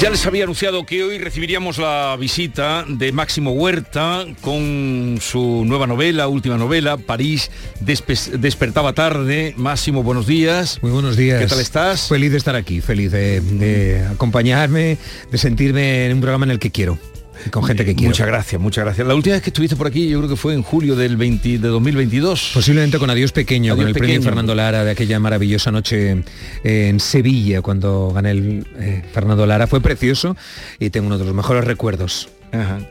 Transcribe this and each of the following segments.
Ya les había anunciado que hoy recibiríamos la visita de Máximo Huerta con su nueva novela, última novela, París despertaba tarde. Máximo, buenos días. Muy buenos días. ¿Qué tal estás? Feliz de estar aquí, feliz de acompañarme, de sentirme en un programa en el que quiero con gente que quiere. Muchas gracias, muchas gracias. La última vez que estuviste por aquí, yo creo que fue en julio del 20, de 2022. Posiblemente con Adiós Pequeño, con el premio Fernando Lara de aquella maravillosa noche en Sevilla, cuando gané el eh, Fernando Lara. Fue precioso y tengo uno de los mejores recuerdos.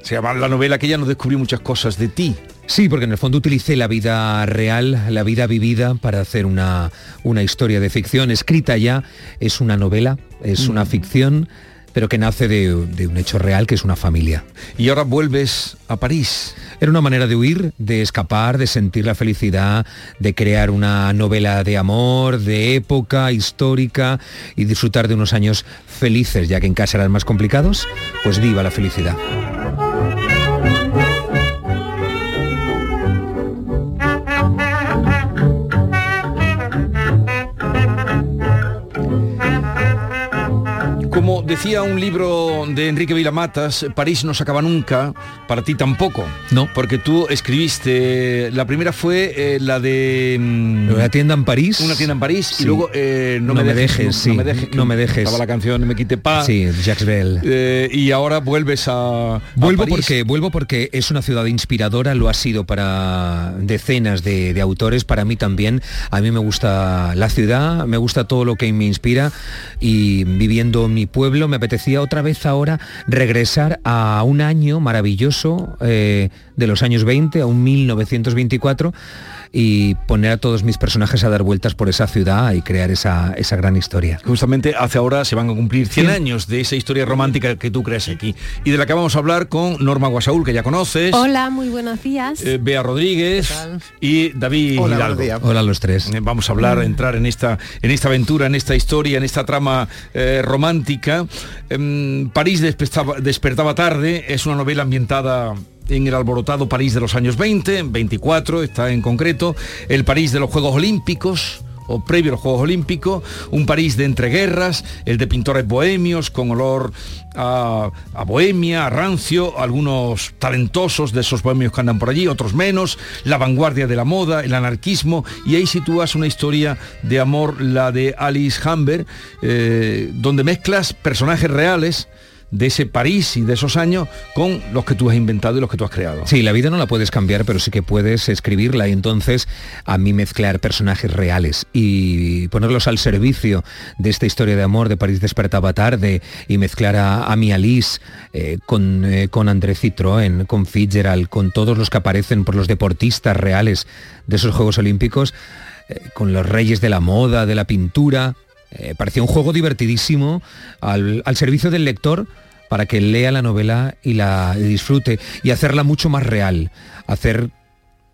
Se llama la novela que ya nos descubrió muchas cosas de ti. Sí, porque en el fondo utilicé la vida real, la vida vivida, para hacer una, una historia de ficción. Escrita ya, es una novela, es una mm. ficción pero que nace de, un hecho real que es una familia. Y ahora vuelves a París. Era una manera de huir, de escapar, de sentir la felicidad, de crear una novela de amor, de época histórica y disfrutar de unos años felices, ya que en casa eran más complicados, pues viva la felicidad. Como decía un libro de Enrique Vilamatas, París no se acaba nunca, para ti tampoco. No. Porque tú escribiste, la primera fue eh, la de... Mm, una tienda en París. Una tienda en París y luego eh, no, me, dejes, sí, no, me dejes, no me dejes. Estaba la canción Me quite paz. Sí, Jacques Bell. Eh, y ahora vuelves a, vuelvo porque vuelvo porque es una ciudad inspiradora, lo ha sido para decenas de, de autores, para mí también. A mí me gusta la ciudad, me gusta todo lo que me inspira y viviendo mi pueblo, me apetecía otra vez ahora regresar a un año maravilloso eh, de los años 20, a un 1924 y poner a todos mis personajes a dar vueltas por esa ciudad y crear esa, esa gran historia. Justamente hace ahora se van a cumplir 100 años de esa historia romántica que tú creas aquí y de la que vamos a hablar con Norma Guasaúl, que ya conoces. Hola, muy buenos días. Eh, Bea Rodríguez y David Hola, Hidalgo. Hola los tres. Eh, vamos a hablar, entrar en esta, en esta aventura, en esta historia, en esta trama eh, romántica. Em, París despertaba, despertaba tarde, es una novela ambientada en el alborotado París de los años 20, 24 está en concreto, el París de los Juegos Olímpicos, o previo a los Juegos Olímpicos, un París de entreguerras, el de pintores bohemios con olor a, bohemia, a rancio, algunos talentosos de esos bohemios que andan por allí, otros menos, la vanguardia de la moda, el anarquismo, y ahí sitúas una historia de amor, la de Alice Humber, eh, donde mezclas personajes reales, de ese París y de esos años con los que tú has inventado y los que tú has creado. Sí, la vida no la puedes cambiar, pero sí que puedes escribirla y entonces a mí mezclar personajes reales y ponerlos al servicio de esta historia de amor de París despertaba tarde y mezclar a, mi Alice eh, con, eh, con André Citroën, con Fitzgerald, con todos los que aparecen por los deportistas reales de esos Juegos Olímpicos, eh, con los reyes de la moda, de la pintura, eh, parecía un juego divertidísimo al, servicio del lector para que lea la novela y la disfrute y hacerla mucho más real. Hacer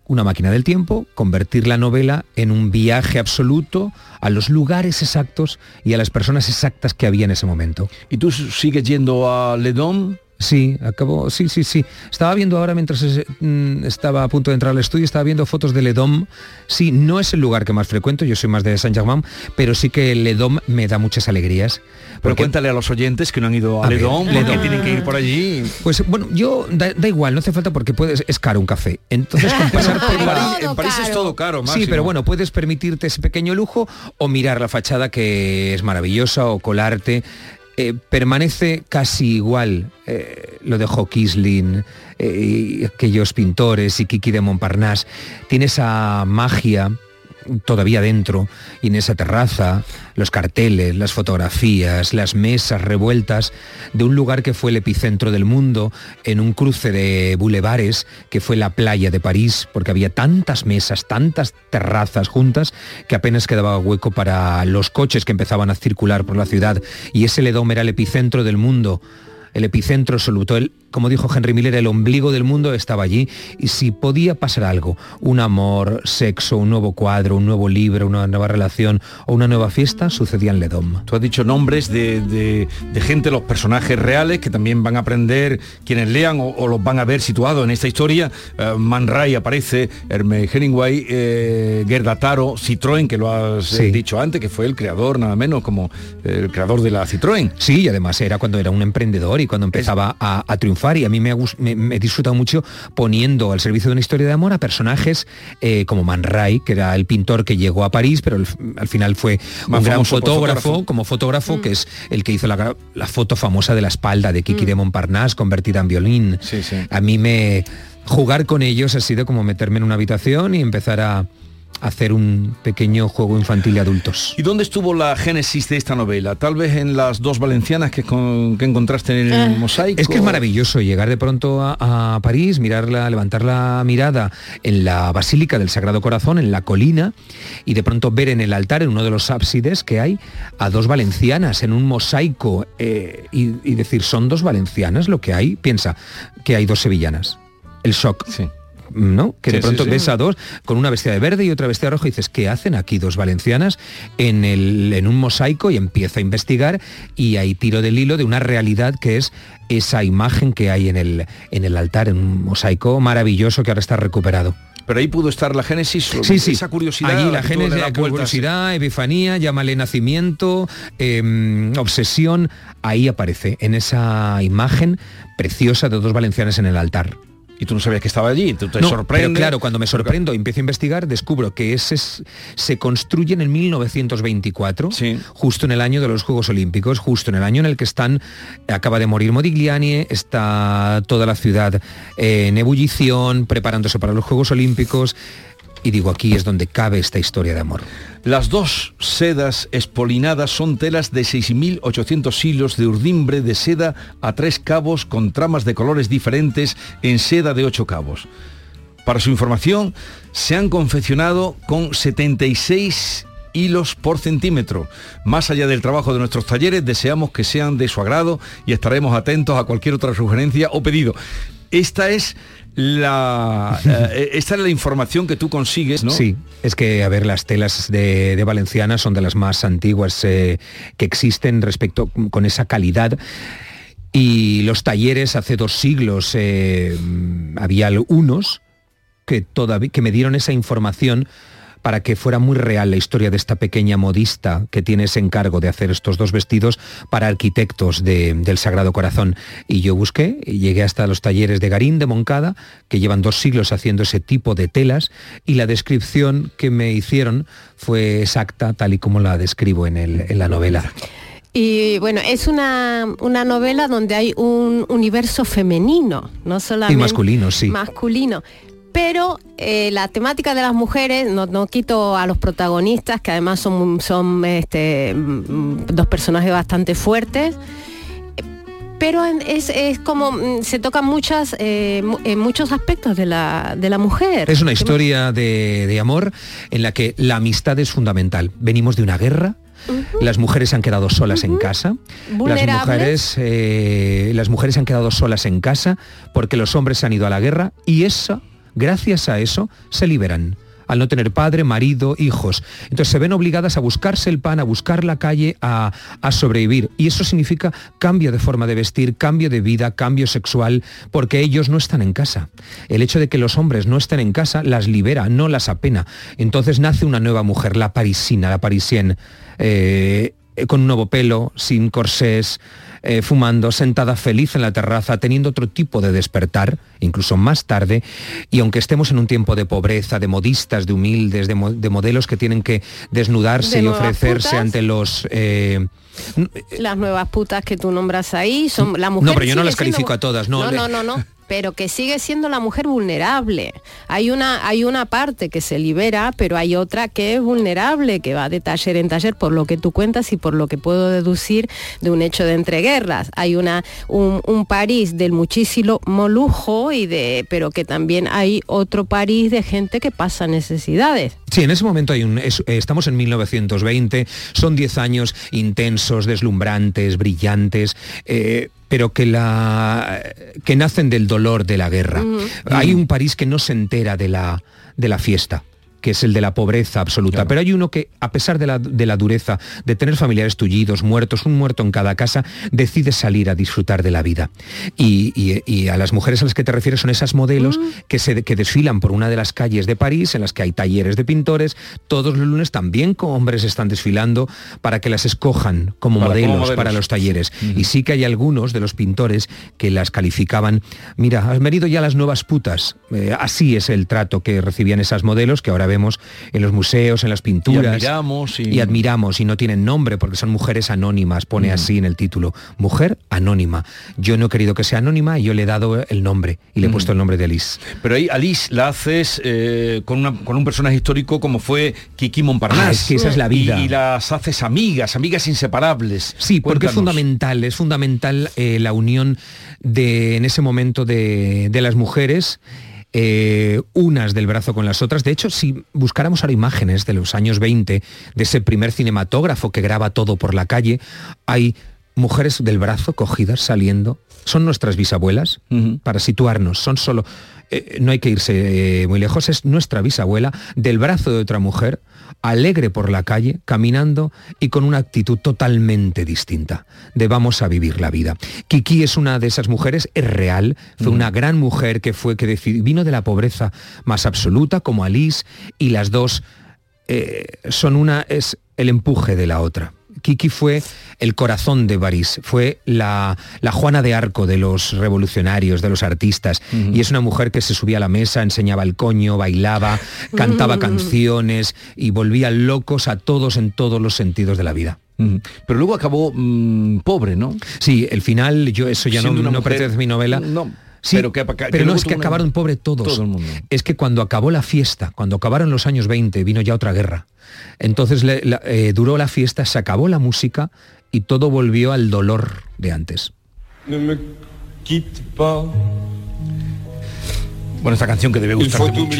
una máquina del tiempo, convertir la novela en un viaje absoluto a los lugares exactos y a las personas exactas que había en ese momento. ¿Y tú sigues yendo a Ledón? Sí, acabó, sí, sí, sí. Estaba viendo ahora mientras mm, estaba a punto de entrar al estudio, estaba viendo fotos de Ledom. Sí, no es el lugar que más frecuento, yo soy más de Saint Germain, pero sí que Ledom me da muchas alegrías. Pero cuéntale a los oyentes que no han ido a, Ledom, que tienen que ir por allí. Pues bueno, yo da, igual, no hace falta porque puedes, es caro un café. Entonces con pasar por París, en París es todo caro, Máximo. Sí, pero bueno, puedes permitirte ese pequeño lujo o mirar la fachada que es maravillosa o colarte eh, permanece casi igual eh, lo de Kisling, eh, aquellos pintores y Kiki de Montparnasse. Tiene esa magia todavía dentro y en esa terraza, los carteles, las fotografías, las mesas revueltas de un lugar que fue el epicentro del mundo, en un cruce de bulevares que fue la playa de París, porque había tantas mesas, tantas terrazas juntas que apenas quedaba hueco para los coches que empezaban a circular por la ciudad y ese Ledom era el epicentro del mundo el epicentro absoluto. El, como dijo Henry Miller, el ombligo del mundo estaba allí y si podía pasar algo, un amor, sexo, un nuevo cuadro, un nuevo libro, una nueva relación o una nueva fiesta, sucedía en Ledom. Tú has dicho nombres de, gente, los personajes reales que también van a aprender quienes lean o, los van a ver situados en esta historia. Eh, Man Ray aparece, Hermes Hemingway, eh, Gerda Taro, Citroën, que lo has eh, dicho antes, que fue el creador nada menos como el creador de la Citroën. Sí, y además era cuando era un emprendedor y cuando empezaba a triunfar y a mí me, he disfrutado mucho poniendo al servicio de una historia de amor a personajes eh, como Man Ray, que era el pintor que llegó a París, pero al final fue un gran fotógrafo, como fotógrafo, mm. que es el que hizo la, foto famosa de la espalda de Kiki mm. de Montparnasse convertida en violín. A mí me jugar con ellos ha sido como meterme en una habitación y empezar a hacer un pequeño juego infantil de adultos. ¿Y dónde estuvo la génesis de esta novela? Tal vez en las dos valencianas que, encontraste en el ah. mosaico. Es que es maravilloso llegar de pronto a, París, mirarla, levantar la mirada en la Basílica del Sagrado Corazón, en la colina, y de pronto ver en el altar, en uno de los ábsides que hay, a dos valencianas en un mosaico eh, y, y, decir, ¿son dos valencianas lo que hay? Piensa que hay dos sevillanas. El shock. Sí. ¿No? Que de pronto ves a dos con una vestida de verde y otra vestida de rojo y dices, ¿qué hacen aquí dos valencianas en, el, en un mosaico? Y empieza a investigar y ahí tiro del hilo de una realidad que es esa imagen que hay en el, en el altar, en un mosaico maravilloso que ahora está recuperado. Pero ahí pudo estar la génesis, sí, sí. esa curiosidad. Allí la génesis, la curiosidad, epifanía, llámale nacimiento, em, obsesión, ahí aparece, en esa imagen preciosa de dos valencianas en el altar y tú no sabías que estaba allí, tú te sorprendes. Pero claro, cuando me sorprendo y empiezo a investigar, descubro que ese se construye en el 1924, justo en el año de los Juegos Olímpicos, justo en el año en el que están, acaba de morir Modigliani, está toda la ciudad en ebullición, preparándose para los Juegos Olímpicos, y digo, aquí es donde cabe esta historia de amor. Las dos sedas espolinadas son telas de 6.800 hilos de urdimbre de seda a tres cabos con tramas de colores diferentes en seda de ocho cabos. Para su información, se han confeccionado con 76 hilos por centímetro. Más allá del trabajo de nuestros talleres, deseamos que sean de su agrado y estaremos atentos a cualquier otra sugerencia o pedido. Esta es la, eh, esta es la información que tú consigues, ¿no? Sí, es que, a ver, las telas de, Valenciana son de las más antiguas eh, que existen respecto con esa calidad. Y los talleres hace dos siglos eh, había unos que, todavía, que me dieron esa información para que fuera muy real la historia de esta pequeña modista que tiene ese encargo de hacer estos dos vestidos para arquitectos del Sagrado Corazón. Y yo busqué y llegué hasta los talleres de Garín de Moncada, que llevan dos siglos haciendo ese tipo de telas, y la descripción que me hicieron fue exacta, tal y como la describo en, en la novela. Y bueno, es una, una, novela donde hay un universo femenino, no solamente... Y masculino, sí. Masculino pero eh, la temática de las mujeres, no, quito a los protagonistas, que además son, son este, mm, dos personajes bastante fuertes, pero es, como mm, se tocan muchas eh, en muchos aspectos de la, de la mujer. Es una historia de, amor en la que la amistad es fundamental. Venimos de una guerra, Las mujeres han quedado solas en casa. Las mujeres, eh, las mujeres han quedado solas en casa porque los hombres se han ido a la guerra y esa gracias a eso, se liberan al no tener padre, marido, hijos. Entonces se ven obligadas a buscarse el pan, a buscar la calle, a, sobrevivir. Y eso significa cambio de forma de vestir, cambio de vida, cambio sexual, porque ellos no están en casa. El hecho de que los hombres no estén en casa las libera, no las apena. Entonces nace una nueva mujer, la parisina, la parisienne, eh, con un nuevo pelo, sin corsés, eh, fumando, sentada feliz en la terraza, teniendo otro tipo de despertar, incluso más tarde, y aunque estemos en un tiempo de pobreza, de modistas, de humildes, de, modelos que tienen que desnudarse y ofrecerse ante los... Eh, las nuevas putas que tú nombras ahí son la mujer. No, pero yo no las califico a todas, no. No, no, no, no pero que sigue siendo la mujer vulnerable. Hay una, hay una parte que se libera, pero hay otra que es vulnerable, que va de taller en taller, por lo que tú cuentas y por lo que puedo deducir de un hecho de entreguerras. Hay una, un, París del muchísimo lujo, y de, pero que también hay otro París de gente que pasa necesidades. Sí, en ese momento hay un, estamos en 1920, son 10 años intensos, deslumbrantes, brillantes. Eh, pero que, la, que nacen del dolor de la guerra. Hay un París que no se entera de la, de la fiesta que es el de la pobreza absoluta. Pero hay uno que, a pesar de la, de la, dureza, de tener familiares tullidos, muertos, un muerto en cada casa, decide salir a disfrutar de la vida. Y, a las mujeres a las que te refieres son esas modelos mm. que, se, que desfilan por una de las calles de París, en las que hay talleres de pintores. Todos los lunes también con hombres están desfilando para que las escojan como, modelos, para los talleres. Y sí que hay algunos de los pintores que las calificaban, mira, has venido ya las nuevas putas. Eh, así es el trato que recibían esas modelos que ahora ven en los museos, en las pinturas. Y admiramos. Y, admiramos y no tienen nombre porque son mujeres anónimas, pone mm. así en el título. Mujer anónima. Yo no he querido que sea anónima y yo le he dado el nombre y le he mm. puesto el nombre de Alice. Pero ahí Alice la haces eh, con, un personaje histórico como fue Kiki Montparnasse. Ah, es que esa es la vida. Y, las haces amigas, amigas inseparables. Sí, porque es fundamental, es fundamental eh, la unión de, en ese momento de, de las mujeres eh, unas del brazo con las otras. De hecho, si buscáramos ahora imágenes de los años 20, de ese primer cinematógrafo que graba todo por la calle, hay mujeres del brazo cogidas saliendo. Son nuestras bisabuelas, para situarnos, son solo... Eh, no hay que irse eh, muy lejos, es nuestra bisabuela del brazo de otra mujer alegre por la calle, caminando y con una actitud totalmente distinta de vamos a vivir la vida. Kiki es una de esas mujeres, es real, fue una mm. gran mujer que fue que vino de la pobreza más absoluta como Alice y las dos eh, son una es el empuje de la otra. Kiki fue el corazón de París, fue la, Juana de Arco de los revolucionarios, de los artistas, y es una mujer que se subía a la mesa, enseñaba el coño, bailaba, cantaba canciones y volvía locos a todos en todos los sentidos de la vida. Pero luego acabó mm, pobre, ¿no? Sí, el final, yo eso ya no, no pertenece a mi novela. No. Pero, no es que acabaron pobre todos. Es que cuando acabó la fiesta, cuando acabaron los años 20, vino ya otra guerra. Entonces eh, duró la fiesta, se acabó la música y todo volvió al dolor de antes. Bueno, esta canción que debe gustar mucho,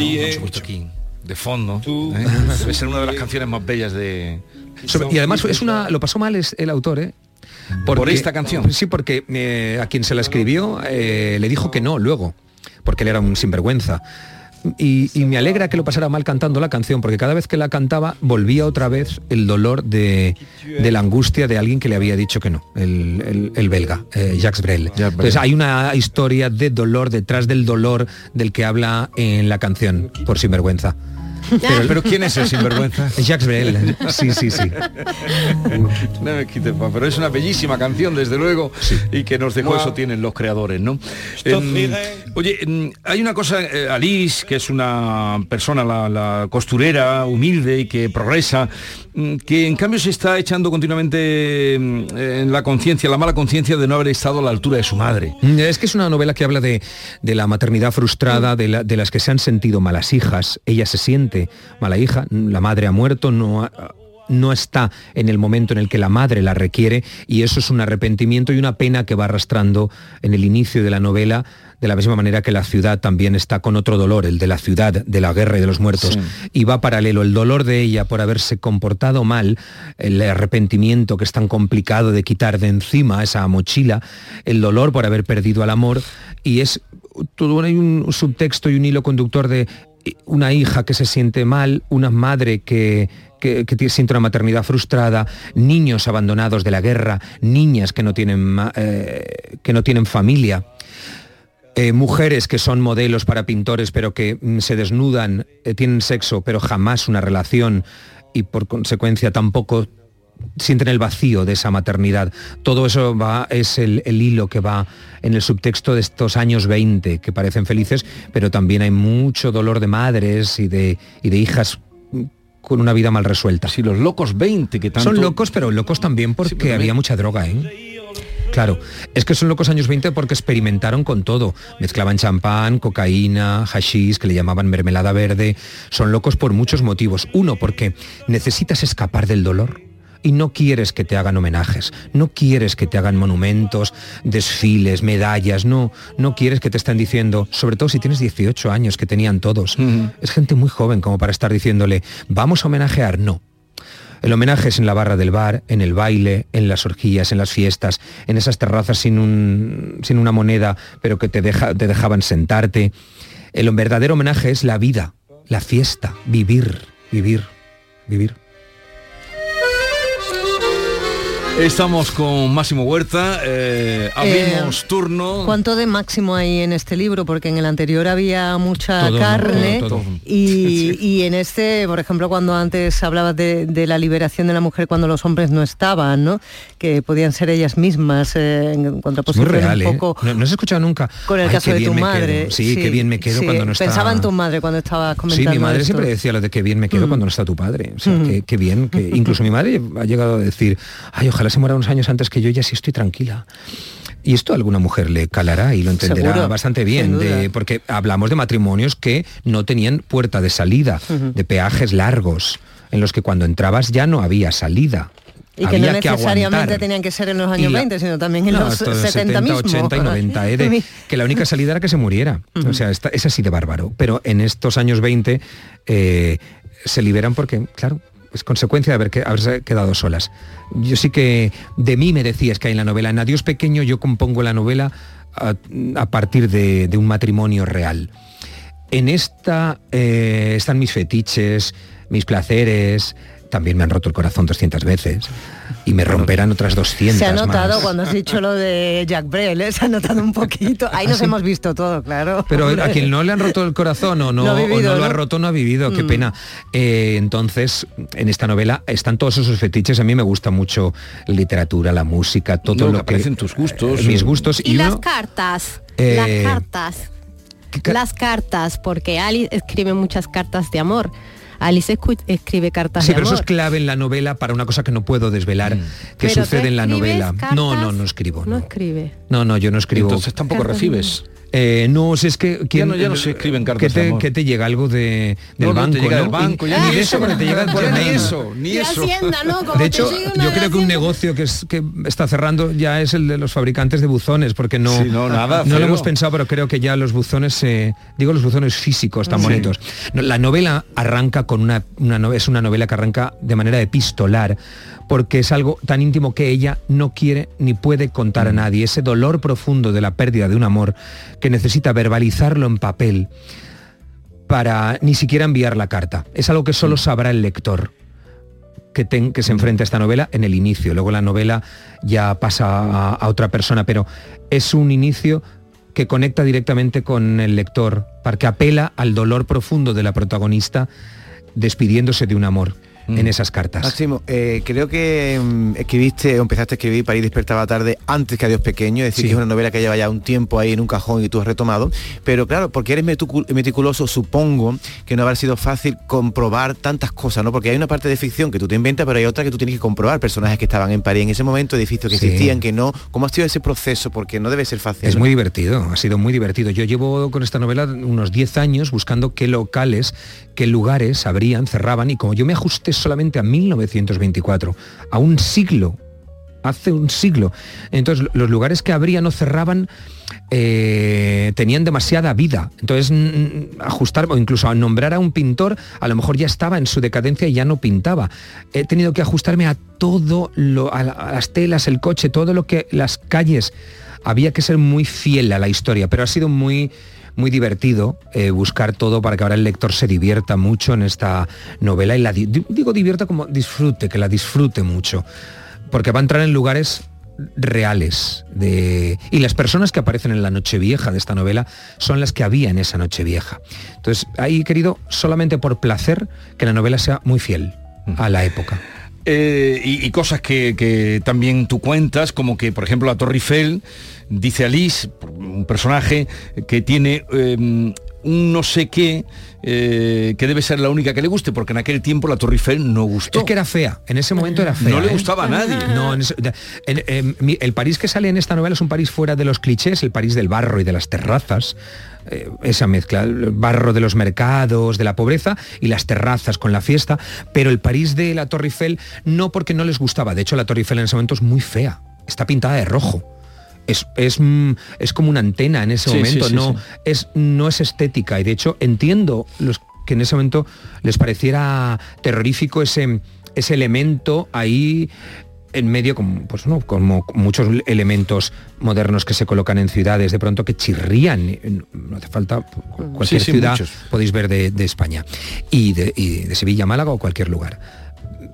aquí, de fondo. ¿eh? Debe ser una de las canciones más bellas de... y además es una, lo pasó mal es el autor, ¿eh? ¿Por esta canción? Sí, porque eh, a quien se la escribió le dijo que no luego, porque él era un sinvergüenza y, me alegra que lo pasara mal cantando la canción, porque cada vez que la cantaba volvía otra vez el dolor de, la angustia de alguien que le había dicho que no, el, belga, eh, Jacques Brel. Entonces hay una historia de dolor detrás del dolor del que habla en la canción, por sinvergüenza. Pero, ¿quién es el sinvergüenza? Jacques Brel. Sí, sí, sí. no me quite, pero es una bellísima canción, desde luego, y que nos dejó eso tienen los creadores, ¿no? Em, oye, em, hay una cosa, eh, Alice, que es una persona, la, costurera, humilde y que progresa, que en cambio se está echando continuamente em, en la conciencia, la mala conciencia de no haber estado a la altura de su madre. Mm, es que es una novela que habla de, la maternidad frustrada, de, de las que se han sentido malas hijas. Ella se siente mala hija, la madre ha muerto, no no está en el momento en el que la madre la requiere y eso es un arrepentimiento y una pena que va arrastrando en el inicio de la novela de la misma manera que la ciudad también está con otro dolor, el de la ciudad, de la guerra y de los muertos. Y va paralelo el dolor de ella por haberse comportado mal, el arrepentimiento que es tan complicado de quitar de encima esa mochila, el dolor por haber perdido al amor, y es todo hay un subtexto y un hilo conductor de una hija que se siente mal, una madre que, que, siente una maternidad frustrada, niños abandonados de la guerra, niñas que no tienen, eh, que no tienen familia. Eh, mujeres que son modelos para pintores pero que mm, se desnudan, eh, tienen sexo pero jamás una relación y por consecuencia tampoco sienten el vacío de esa maternidad. Todo eso va, es el, hilo que va en el subtexto de estos años 20, que parecen felices, pero también hay mucho dolor de madres y de, y de hijas con una vida mal resuelta. Si los locos 20 que tanto... Son locos, pero locos también porque había mucha droga, ¿eh? Claro, es que son locos años 20 porque experimentaron con todo. Mezclaban champán, cocaína, hashish, que le llamaban mermelada verde. Son locos por muchos motivos. Uno, porque necesitas escapar del dolor y no quieres que te hagan homenajes, no quieres que te hagan monumentos, desfiles, medallas, no, no quieres que te estén diciendo, sobre todo si tienes 18 años que tenían todos. Es gente muy joven como para estar diciéndole, vamos a homenajear, no. El homenaje es en la barra del bar, en el baile, en las orgías, en las fiestas, en esas terrazas sin, un, sin una moneda, pero que te, deja, te dejaban sentarte. El verdadero homenaje es la vida, la fiesta, vivir, vivir, vivir. Estamos con Máximo Huerta, eh, abrimos Eh, turno. ¿Cuánto de máximo hay en este libro? Porque en el anterior había mucha Todo, carne todo, todo. Y, y en este, por ejemplo, cuando antes hablabas de, de la liberación de la mujer cuando los hombres no estaban, ¿no? Que podían ser ellas mismas eh, en contraposición real, un ¿eh? poco No, no has escuchado nunca. con el Ay, caso qué de tu madre. quedo. Sí, qué bien me quedo sí. cuando no está... Pensaba en tu madre cuando estabas Sí, comentando mi madre esto. siempre decía lo de que bien me quedo Mm. cuando no está tu padre. O sea, Mm. que bien, que incluso mi madre ha llegado a decir, ay, ojalá se muera unos años antes que yo, ya sí estoy tranquila. Y esto a alguna mujer le calará y lo entenderá Seguro, bastante bien, de- porque hablamos de matrimonios que no tenían puerta de salida, de peajes largos, en los que cuando entrabas ya no había salida. Y que no necesariamente tenían que ser en los años la- 20, sino también en No, los esto de 70, mismo. 80 y 90, ¿eh? de- que la única salida era que se muriera. O sea, esta- es así de bárbaro. Pero en estos años 20 eh, se liberan porque, claro, es consecuencia de haber haberse quedado solas. Yo sí que de mí me decías que hay en la novela. En Adiós Pequeño yo compongo la novela a, partir de, de un matrimonio real. En esta eh, están mis fetiches, mis placeres, también me han roto el corazón 200 veces y me romperán otras 200 Se ha notado más. cuando has dicho lo de Jack Brel, ¿eh? se ha notado un poquito. Ahí nos hemos visto todo, claro. Pero Hombre. a quien no le han roto el corazón o no, No o lo ha roto no ha vivido, qué Mm. pena. Eh, entonces, en esta novela están todos esos fetiches. A mí me gusta mucho la literatura, la música, todo lo que... aparecen tus gustos. mis gustos. Y, las uno- cartas, Eh, las cartas, ¿qué ca- las cartas, porque Alice escribe muchas cartas de amor. Alice escribe cartas Sí, de pero eso es clave en la novela para una cosa que no puedo desvelar, que Pero ¿tú sucede en la novela. cartas? No, no, no escribo. No No, escribe. no, no, yo no escribo. Entonces tampoco Cartas recibes. Eh, no, si es que... Ya no- ya no se escriben cartas ¿Qué te, de amor. qué te llega? Algo de, del No, banco, te llega ¿no? del banco, Y- ya ni ni de eso, pero te llega Gmail. ni eso, ni De eso. Hacienda, ¿no? Como De te hecho, yo de creo que un negocio que, es, que está cerrando ya es el de los fabricantes de buzones, porque no, Sí, no, nada, no lo hemos pensado, pero creo que ya los buzones, eh, digo los buzones físicos tan Sí. bonitos. No, La novela arranca con una, una no- es una novela que arranca de manera epistolar, porque es algo tan íntimo que ella no quiere ni puede contar a nadie. Ese dolor profundo de la pérdida de un amor que necesita verbalizarlo en papel para ni siquiera enviar la carta. Es algo que solo sabrá el lector que, ten- que se enfrenta a esta novela en el inicio. Luego la novela ya pasa a, a otra persona, pero es un inicio que conecta directamente con el lector, para que apela al dolor profundo de la protagonista despidiéndose de un amor en esas cartas. Máximo, eh, creo que mm, escribiste o empezaste a escribir París despertaba tarde antes que Adiós Pequeño, es decir, Sí. que es una novela que lleva ya un tiempo ahí en un cajón y tú has retomado, pero claro, porque eres meticu- meticuloso, supongo que no habrá sido fácil comprobar tantas cosas, ¿no? Porque hay una parte de ficción que tú te inventas, pero hay otra que tú tienes que comprobar, personajes que estaban en París en ese momento, edificios que Sí. existían, que no. ¿Cómo ha sido ese proceso? Porque no debe ser fácil. Es ¿no? muy divertido, ha sido muy divertido. Yo llevo con esta novela unos 10 años buscando qué locales, qué lugares abrían, cerraban, y como yo me ajusté solamente a 1924, a un siglo, hace un siglo, entonces los lugares que abrían o cerraban eh, tenían demasiada vida. Entonces, ajustar o incluso a nombrar a un pintor, a lo mejor ya estaba en su decadencia y ya no pintaba. He tenido que ajustarme a todo, lo, a las telas, el coche, todo lo que las calles. Había que ser muy fiel a la historia, pero ha sido muy muy divertido eh, buscar todo para que ahora el lector se divierta mucho en esta novela y la di- digo divierta como disfrute, que la disfrute mucho, porque va a entrar en lugares reales de y las personas que aparecen en la Nochevieja de esta novela son las que había en esa Nochevieja. Entonces, ahí he querido solamente por placer que la novela sea muy fiel a la época. Eh, y, cosas que, que también tú cuentas, como que, por ejemplo, la Torre Eiffel, dice Alice, un personaje que tiene eh, un no sé qué, eh, que debe ser la única que le guste, porque en aquel tiempo la Torre Eiffel no gustó. Es que era fea, en ese momento era fea. No le ¿eh? gustaba a nadie. No, en ese- en- en- mi- el París que sale en esta novela es un París fuera de los clichés, el París del barro y de las terrazas. eh, esa mezcla, el barro de los mercados, de la pobreza y las terrazas con la fiesta, pero el París de la Torre Eiffel no porque no les gustaba, de hecho la Torre Eiffel en ese momento es muy fea, está pintada de rojo. Es, es, mm, es como una antena en ese Sí, momento, sí, no. Es, no es estética y de hecho entiendo los que en ese momento les pareciera terrorífico ese, ese elemento ahí en medio, como, pues, ¿no? como muchos elementos modernos que se colocan en ciudades, de pronto que chirrían. No hace falta cualquier Sí, sí, ciudad muchos. podéis ver de, de España y de, y de Sevilla, Málaga o cualquier lugar.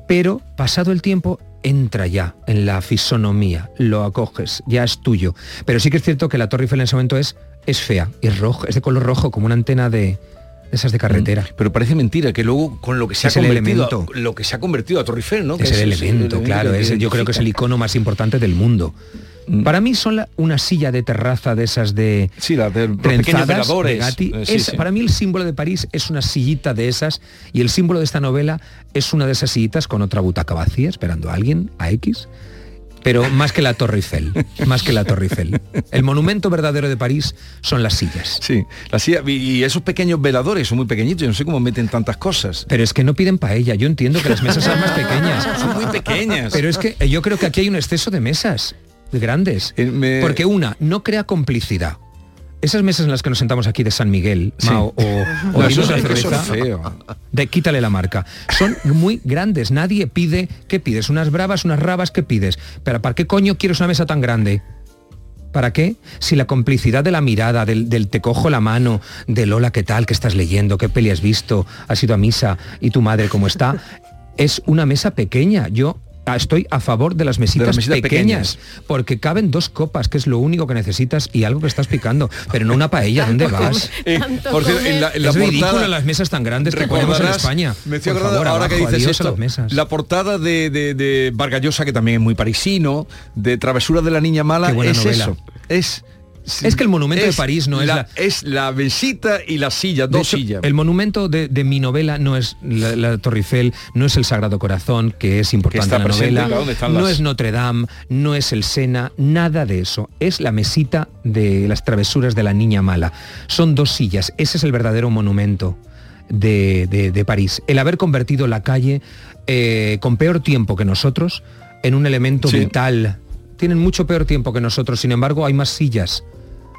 Pero pasado el tiempo entra ya en la fisonomía, lo acoges, ya es tuyo. Pero sí que es cierto que la Torre Eiffel en ese momento es, es fea, es rojo, es de color rojo, como una antena de esas de carretera. Pero parece mentira que luego con lo que se Es ha el convertido, elemento. a, lo que se ha convertido a Torre Eiffel, ¿no? Que es el elemento, claro. yo creo que es el icono más importante del mundo. Mm. Para mí son la- una silla de terraza de esas de Sí, la de trenzadas de veladores. Gatti. Eh, sí, Es- sí. Para mí el símbolo de París es una sillita de esas y el símbolo de esta novela es una de esas sillitas con otra butaca vacía esperando a alguien, a X. Pero más que la Torre Eiffel, más que la Torre Eiffel. El monumento verdadero de París son las sillas. Sí, la silla- y y esos pequeños veladores son muy pequeñitos, yo no sé cómo meten tantas cosas. Pero es que no piden paella. Yo entiendo que las mesas sean más pequeñas. Son muy pequeñas. Pero es que yo creo que aquí hay un exceso de mesas grandes. Eh, me- Porque una, no crea complicidad. Esas mesas en las que nos sentamos aquí de San Miguel, Sí. Mao, o, o No, de eso, eso feo. quítale la marca. Son muy grandes. Nadie pide, ¿qué pides? ¿Unas bravas, unas rabas? ¿Qué pides? Pero ¿para qué coño quieres una mesa tan grande? ¿Para qué? Si la complicidad de la mirada, del, del te cojo la mano, del hola, ¿qué tal? ¿Qué estás leyendo? ¿Qué peli has visto? ¿Has ido a misa? ¿Y tu madre cómo está? Es una mesa pequeña. Yo estoy a favor de las mesitas, las mesitas pequeñas, porque caben dos copas, que es lo único que necesitas, y algo que estás picando, pero no una paella. ¿Dónde vas? Eh, por cierto, en la, en la es ridículo las mesas tan grandes que ponemos en España. Me estoy Por acordando favor, ahora que dices esto, las mesas. la portada de, de, de Vargas Llosa, que también es muy parisino, de Travesuras de la Niña Mala, Qué buena es novela. eso. Es, Es que el monumento de París no es la- Es la mesita y la silla, dos hecho, sillas. El monumento de, de mi novela no es la, la Torre Eiffel, no es el Sagrado Corazón, que es importante en la novela, claro, no las- es Notre Dame, no es el Sena, nada de eso. Es la mesita de las travesuras de la niña mala. Son dos sillas, ese es el verdadero monumento de, de- de París. El haber convertido la calle eh, con peor tiempo que nosotros en un elemento Sí. vital. Tienen mucho peor tiempo que nosotros, sin embargo hay más sillas.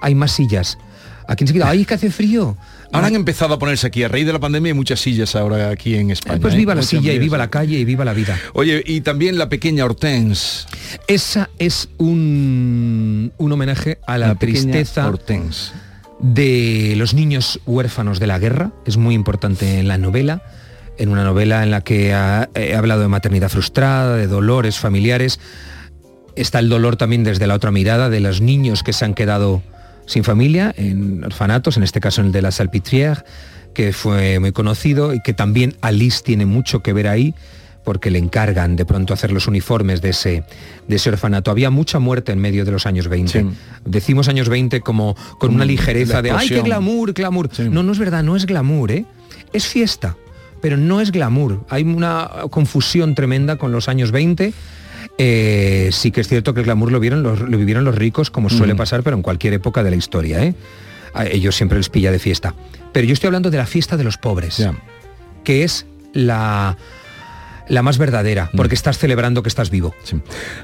Hay más sillas. Aquí enseguida, ¡ay, que hace frío! Ahora han empezado a ponerse aquí, a raíz de la pandemia, hay muchas sillas ahora aquí en España. Pues ¿eh? viva la Muchas silla y viva la calle y viva la vida. Oye, y también la pequeña Hortense. Esa es un, un homenaje a la, tristeza Hortense. de los niños huérfanos de la guerra. Es muy importante en la novela, en una novela en la que ha, he hablado de maternidad frustrada, de dolores familiares. Está el dolor también desde la otra mirada de los niños que se han quedado sin familia en orfanatos, en este caso en el de la Salpêtrière, que fue muy conocido y que también Alice tiene mucho que ver ahí porque le encargan de pronto hacer los uniformes de ese, de ese orfanato. Había mucha muerte en medio de los años 20. Sí. Decimos años 20 como con una ligereza de, ¡ay, qué explosión". glamour, glamour! Sí. No, no es verdad, no es glamour, ¿eh? Es fiesta, pero no es glamour. Hay una confusión tremenda con los años 20. Eh, sí que es cierto que el glamour lo, vieron los- lo vivieron los ricos, como suele Mm. pasar, pero en cualquier época de la historia, ¿eh? A ellos siempre les pilla de fiesta. Pero yo estoy hablando de la fiesta de los pobres, que es la, la más verdadera, Mm. porque estás celebrando que estás vivo. Sí.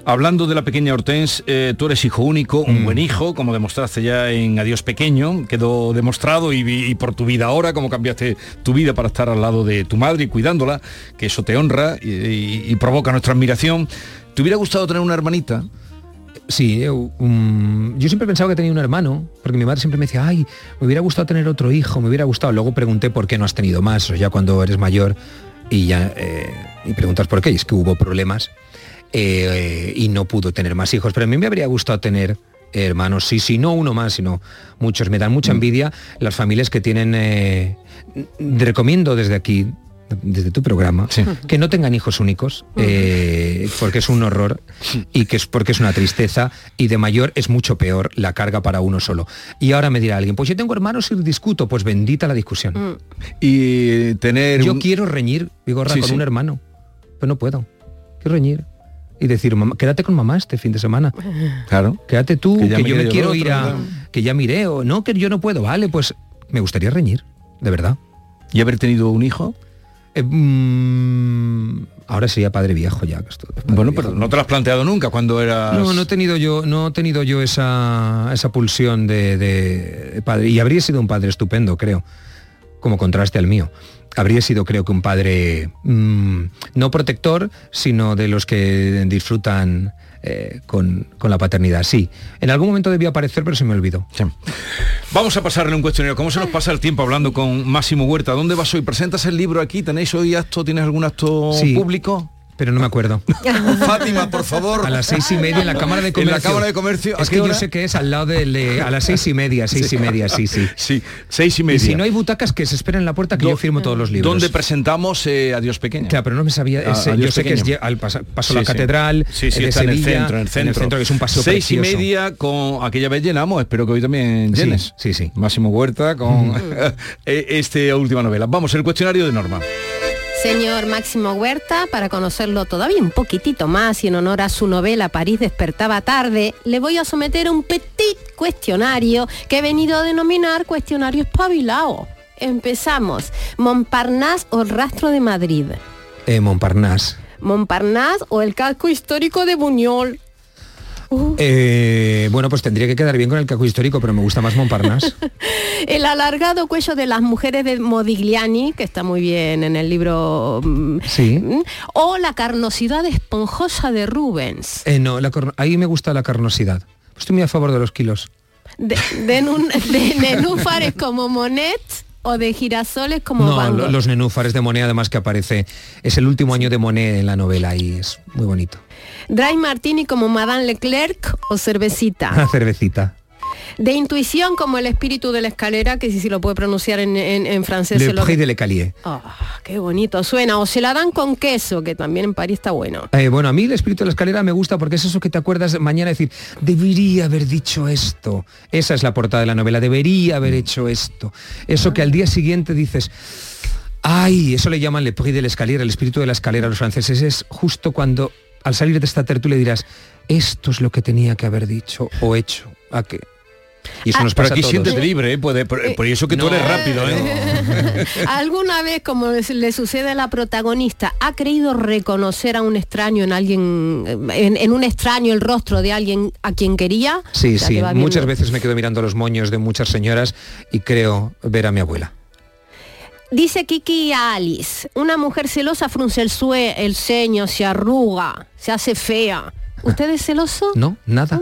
Hablando de la pequeña Hortense, eh, tú eres hijo único, Mm. un buen hijo, como demostraste ya en Adiós Pequeño, quedó demostrado y, por tu vida ahora, como cambiaste tu vida para estar al lado de tu madre y cuidándola, que eso te honra y, y- y provoca nuestra admiración. ¿Te hubiera gustado tener una hermanita? Sí, eh, um, yo siempre pensaba que tenía un hermano, porque mi madre siempre me decía, ay, me hubiera gustado tener otro hijo, me hubiera gustado. Luego pregunté por qué no has tenido más, o ya cuando eres mayor y ya eh, y preguntas por qué, y es que hubo problemas eh, y no pudo tener más hijos. Pero a mí me habría gustado tener hermanos, sí, sí, no uno más, sino muchos. Me dan mucha envidia las familias que tienen, recomiendo desde aquí, desde tu programa, que no tengan hijos únicos, eh, porque es un horror y que es porque es una tristeza y de mayor es mucho peor la carga para uno solo. Y ahora me dirá alguien, pues yo tengo hermanos y discuto, pues bendita la discusión. Y tener... Yo un- quiero reñir, Vigorra, Sí, con sí. un hermano, pero no puedo. Quiero reñir. Y decir, mamá, quédate con mamá este fin de semana. Claro. Quédate tú, Que yo me quiero otro, ir a... Que ya miré, o no, que yo no puedo. Vale, pues me gustaría reñir, de verdad. ¿Y haber tenido un hijo? Eh, mm, ahora sería padre viejo ya. que padre Bueno, viejo. pero no te lo has planteado nunca cuando eras... No, no he tenido yo, no he tenido yo esa, esa pulsión de, de padre. Y habría sido un padre estupendo, creo, como contraste al mío. habría sido creo que un padre mm, no protector, sino de los que disfrutan eh, con, con la paternidad. Sí, en algún momento debió aparecer, pero se me olvidó. Sí. Vamos a pasarle un cuestionario. ¿Cómo se nos pasa el tiempo hablando con Máximo Huerta? ¿Dónde vas hoy? ¿Presentas el libro aquí? ¿Tenéis hoy acto? ¿Tienes algún acto Sí. público? Pero no me acuerdo. Fátima, por favor. A las seis y media en la Cámara de En Comercio. la Cámara de Comercio. ¿a Es que yo sé que es al lado de- a las seis y media, seis y media, sí, sí. Sí, seis y Y media. si no hay butacas, que se esperen en la puerta, que Do- yo firmo todos los libros. ¿Dónde presentamos eh, Adiós Pequeña? Claro, pero no me sabía. Ah, ese- yo sé que es al paso Sí, la sí. catedral, Sí, sí, de está en el centro, en el centro. que es un paseo Seis precioso. y media con aquella vez llenamos, espero que hoy también Sí, llenes. sí, sí. Máximo Huerta con eh, este última novela. Vamos, el cuestionario de Norma. Señor Máximo Huerta, para conocerlo todavía un poquitito más y en honor a su novela París despertaba tarde, le voy a someter un petit cuestionario que he venido a denominar cuestionario espabilado. Empezamos. Montparnasse o el rastro de Madrid. Eh, Montparnasse. Montparnasse o el casco histórico de Buñol. Uh, Eh, bueno, pues tendría que quedar bien con el caco histórico, pero me gusta más Montparnasse. el alargado cuello de las mujeres de Modigliani, que está muy bien en el libro. mm, Sí. mm, O la carnosidad esponjosa de Rubens. Eh, no, la ahí me gusta la carnosidad. Estoy muy a favor de los kilos. de, de, nun- de nenúfares como Monet o de girasoles como no, Van lo- Gogh. los nenúfares de Monet además que aparece. Es el último año de Monet en la novela y es muy bonito. Dry Martini como Madame Leclerc o cervecita. Una cervecita. De intuición como el espíritu de la escalera, que si si lo puede pronunciar en, en- en francés. Le se lo... De Le Calier. Ah, qué bonito suena. O se la dan con queso, que también en París está bueno. Eh, bueno, a mí el espíritu de la escalera me gusta porque es eso que te acuerdas mañana decir, debería haber dicho esto. Esa es la portada de la novela, debería haber hecho esto. Eso que al día siguiente dices, ay, eso le llaman le prix de la escalera, el espíritu de la escalera a los franceses. Es justo cuando al salir de esta tertulia dirás, esto es lo que tenía que haber dicho o hecho. ¿A qué? Y eso nos Pero pasa aquí a todos. siéntete libre, ¿eh? Puede- por, por eso que tú No. eres rápido, ¿eh? ¿Alguna vez, como le sucede a la protagonista, ha creído reconocer a un extraño en alguien, en, en un extraño el rostro de alguien a quien quería? Sí, O sea, sí, que muchas veces me quedo mirando los moños de muchas señoras y creo ver a mi abuela. Dice Kiki a Alice, una mujer celosa frunce el, sue, el ceño, se arruga, se hace fea. ¿Usted es celoso? No, nada.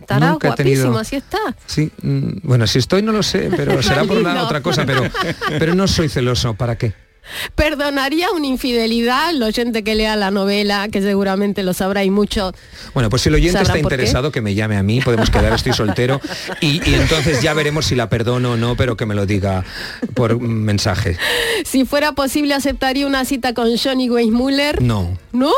Estará guapísimo, tenido- así está. Sí, mm, bueno, si estoy no lo sé, pero será por una otra cosa, pero, pero no soy celoso, ¿para qué? ¿Perdonaría una infidelidad el oyente que lea la novela, que seguramente lo sabrá y mucho? Bueno, pues si el oyente ¿Sabrán está interesado, que me llame a mí, podemos quedar, estoy soltero, y, y entonces ya veremos si la perdono o no, pero que me lo diga por mensaje. Si fuera posible, ¿aceptaría una cita con Johnny Weissmuller? No. No,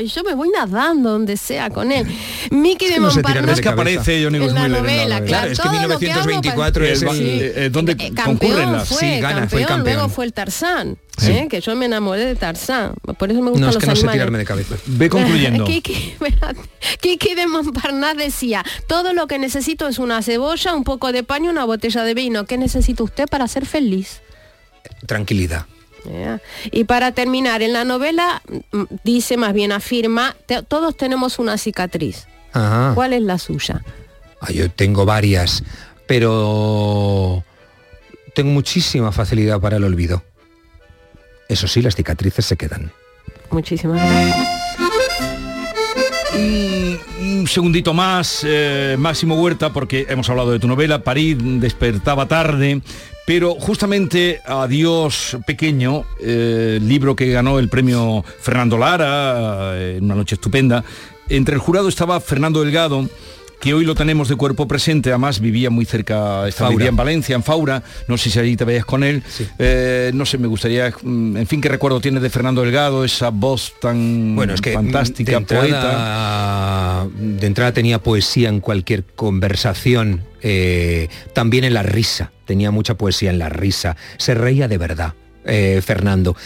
yo me voy nadando donde sea con él. Mickey Es de que no No es Montparnasse que aparece Johnny en la novela, claro. es que todo lo que hago 1924 El es el- eh, eh, ¿Dónde Eh, concurren campeón las? fue, Sí, gana, campeón, fue el campeón. luego fue el Tarzán, Sí. ¿eh? que yo me enamoré de Tarzán, por eso me gustan No, es los que no sé tirarme de cabeza. Ve concluyendo. Kiki, de Montparnasse decía, todo lo que necesito es una cebolla, un poco de paño, una botella de vino. ¿Qué necesita usted para ser feliz? Tranquilidad. Ya. Y para terminar, en la novela mm, dice, más bien afirma, "Te- todos tenemos una cicatriz. Ajá. ¿Cuál es la suya? Ah, yo tengo varias, pero tengo muchísima facilidad para el olvido. Eso sí, las cicatrices se quedan. Muchísimas gracias. Un, un segundito más, eh, Máximo Huerta, porque hemos hablado de tu novela, París despertaba tarde, pero justamente Adiós Pequeño, eh, libro que ganó el premio Fernando Lara, eh, en una noche estupenda, entre el jurado estaba Fernando Delgado, que hoy lo tenemos de cuerpo presente, además vivía muy cerca, vivía en Valencia, en Faura, no sé si allí te veías con él, Eh, no sé, me gustaría, mm, en fin, qué recuerdo tienes de Fernando Delgado, esa voz tan Bueno, es que fantástica, de entrada, poeta. De entrada tenía poesía en cualquier conversación, eh, también en la risa, tenía mucha poesía en la risa, se reía de verdad. Eh, Fernando.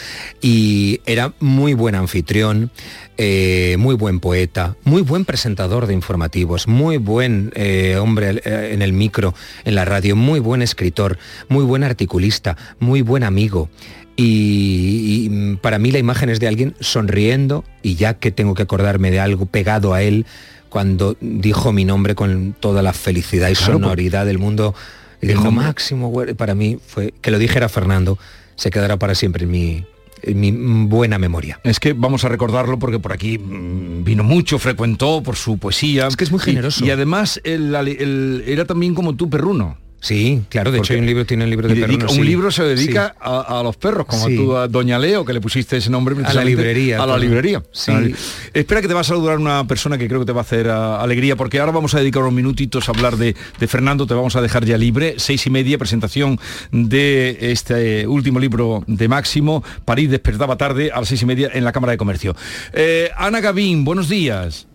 Y era muy buen anfitrión eh, muy buen poeta muy buen presentador de informativos muy buen eh, hombre en el micro en la radio muy buen escritor muy buen articulista muy buen amigo. Y, y, para mí la imagen es de alguien sonriendo y ya que tengo que acordarme de algo pegado a él cuando dijo mi nombre con toda la felicidad y Claro, sonoridad del mundo y dijo Máximo Huer-", para mí fue que lo dijera Fernando se quedará para siempre en mi, en mi buena memoria. Es que vamos a recordarlo porque por aquí mm, vino mucho, frecuentó por su poesía. Es que es muy generoso. Y, además él- él era también como tú, perruno. Sí, claro, de Porque- hecho hay un libro, tiene un libro de dedica- perrunos, un sí. libro se dedica Sí. a, a los perros, como Sí. tú a Doña Leo, que le pusiste ese nombre A la librería, A la librería. A la Espera que te va a saludar una persona que creo que te va a hacer ah, alegría, porque ahora vamos a dedicar unos minutitos a hablar de, de Fernando, te vamos a dejar ya libre. Seis y media, presentación de este último libro de Máximo, París despertaba tarde, a las seis y media en la Cámara de Comercio. Eh, Ana Gavín, buenos días.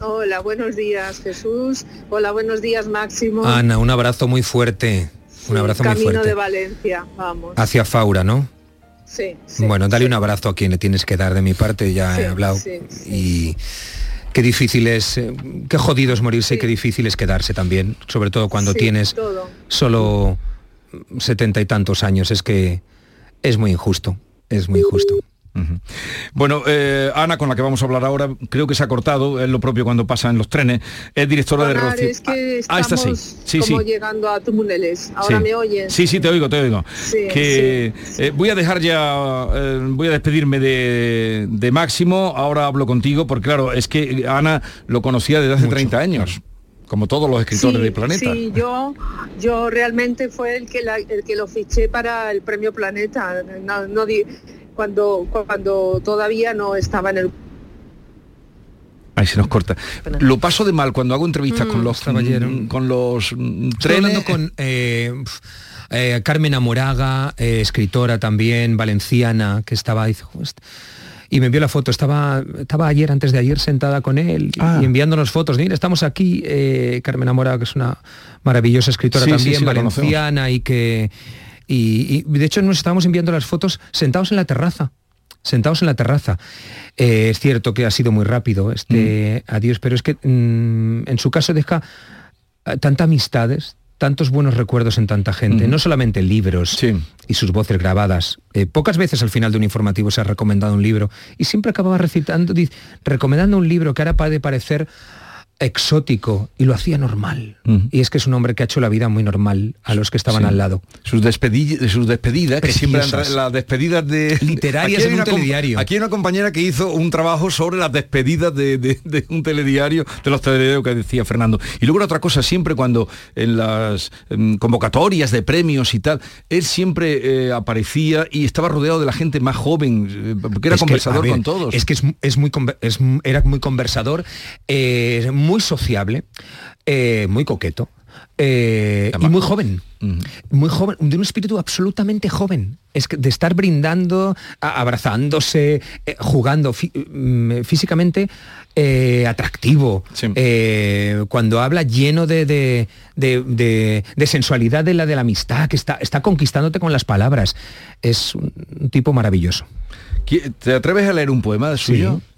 Hola, buenos días Jesús. Hola, buenos días Máximo. Ana, un abrazo muy fuerte. Un abrazo muy Camino fuerte. de Valencia, vamos. Hacia Faura, ¿no? Sí, sí, bueno, dale sí. un abrazo a quien le tienes que dar de mi parte, ya he hablado. Y qué difícil es, eh, qué jodido es morirse y qué difícil es quedarse también, sobre todo cuando tienes todo. solo setenta y tantos años. Es que es muy injusto, es muy injusto. Bueno, eh, Ana, con la que vamos a hablar ahora, creo que se ha cortado, es lo propio cuando pasa en los trenes, es directora de relación. es que ah, esta sí, estamos sí, sí. como llegando a túneles. Ahora Sí. me oyes. Sí, sí, te oigo, te oigo. Sí, que eh, voy a dejar ya, eh, voy a despedirme de, de Máximo, ahora hablo contigo, porque claro, es que Ana lo conocía desde hace Mucho, 30 años, como todos los escritores Sí, de Planeta. Sí, yo, yo realmente fue el que, la- el que lo fiché para el premio Planeta. No, no di- cuando, cuando todavía no estaba en el Ahí se nos corta. Lo paso de mal cuando hago entrevistas con los estaba ayer. mm, con los mm, Estoy trenes. hablando con eh, eh, Carmen Amoraga, eh, escritora también, valenciana, que estaba ahí. Y me envió la foto, estaba, estaba ayer, antes de ayer, sentada con él y- Ah. y enviándonos fotos. Mira, estamos aquí, eh, Carmen Amoraga, que es una maravillosa escritora Sí, también, sí, valenciana, y que. Y, y, de hecho nos estábamos enviando las fotos sentados en la terraza. Sentados en la terraza. Eh, es cierto que ha sido muy rápido este adiós, pero es que mm, en su caso deja eh, tanta amistades, tantos buenos recuerdos en tanta gente, Ujú. no solamente libros Sí. y sus voces grabadas. Eh, pocas veces al final de un informativo se ha recomendado un libro y siempre acababa recitando, recomendando un libro que ahora puede parecer exótico y lo hacía normal. Y es que es un hombre que ha hecho la vida muy normal a los que estaban Sí. al lado. Sus, despedi- sus despedidas, que siempre las despedidas de... Literarias en un telediario. Aquí hay una compañera que hizo un trabajo sobre las despedidas de, de- de un telediario, de los telediarios que decía Fernando. Y luego otra cosa, siempre cuando en las em, convocatorias de premios y tal, él siempre eh, aparecía y estaba rodeado de la gente más joven, eh, porque era Es conversador ver, con todos. Es que es, es muy es- era muy conversador, eh, muy sociable, eh, muy coqueto. eh, y muy joven, muy joven, de un espíritu absolutamente joven. Es que de estar brindando, abrazándose, eh, jugando fí- mm, físicamente eh, atractivo. Sí. Cuando habla lleno de, de- de- sensualidad de la de la amistad, que está, está conquistándote con las palabras. Es un, tipo maravilloso. ¿Qui- ¿Te atreves a leer un poema de suyo? Es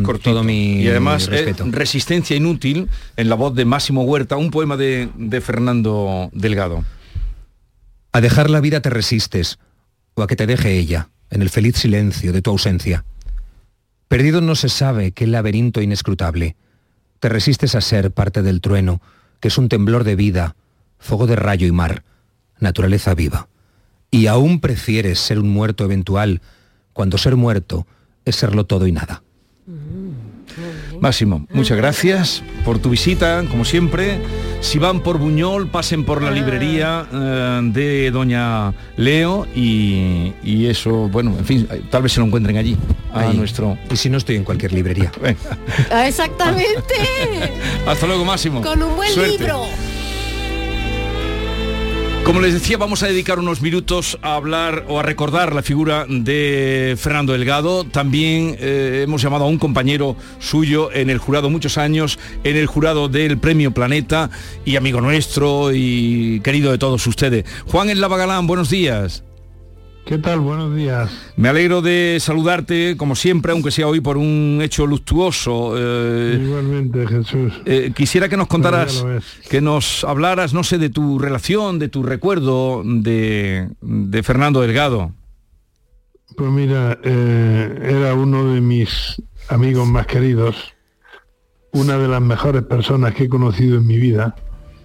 con todo mi y además respeto. es Resistencia inútil en la voz de Máximo Huerta, un poema de, de Fernando Delgado. A dejar la vida te resistes, o a que te deje ella, en el feliz silencio de tu ausencia. Perdido no se sabe qué laberinto inescrutable. Te resistes a ser parte del trueno, que es un temblor de vida, fuego de rayo y mar, naturaleza viva. Y aún prefieres ser un muerto eventual, cuando ser muerto es serlo todo y nada. Máximo, muchas gracias por tu visita, como siempre. Si van por Buñol, pasen por la librería eh, de Doña Leo y, y eso, bueno, en fin, tal vez se lo encuentren allí, a Ahí. nuestro... Y si no estoy en cualquier librería. Ah, Exactamente. Hasta luego, Máximo. Con un buen Suerte. libro. Como les decía, vamos a dedicar unos minutos a hablar o a recordar la figura de Fernando Delgado. También eh, hemos llamado a un compañero suyo en el jurado muchos años, en el jurado del Premio Planeta y amigo nuestro y querido de todos ustedes. Juan El Galán, buenos días. ¿Qué tal? Buenos días. Me alegro de saludarte, como siempre, aunque sea hoy por un hecho luctuoso. Eh, Igualmente, Jesús. eh, quisiera que nos contaras, que nos hablaras, no sé, de tu relación, de tu recuerdo de, de Fernando Delgado. Pues mira, eh, era uno de mis amigos más queridos, una de las mejores personas que he conocido en mi vida,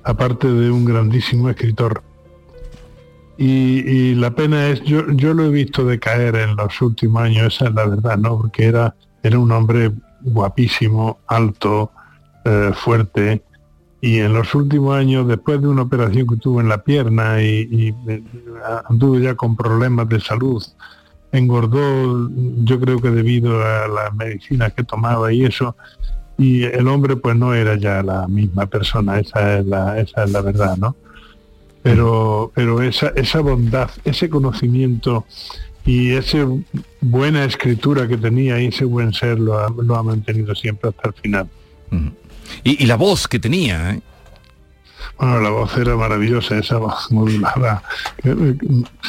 aparte de un grandísimo escritor. Y, y la pena es, yo, yo lo he visto decaer en los últimos años, esa es la verdad, ¿no? Porque era, era un hombre guapísimo, alto, eh, fuerte, y en los últimos años, después de una operación que tuvo en la pierna y, y, eh, anduvo ya con problemas de salud, engordó, yo creo que debido a las medicinas que tomaba y eso, y el hombre pues no era ya la misma persona, esa es la, esa es la verdad, ¿no? Pero, pero esa, esa bondad, ese conocimiento y esa buena escritura que tenía y ese buen ser lo ha, lo ha mantenido siempre hasta el final. Y, y la voz que tenía, ¿eh? Bueno, la voz era maravillosa, esa voz modulada. Eh, eh,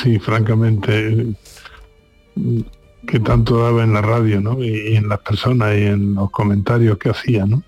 Sí, francamente, eh, que tanto daba en la radio, ¿no? Y, y en las personas y en los comentarios que hacía, ¿no?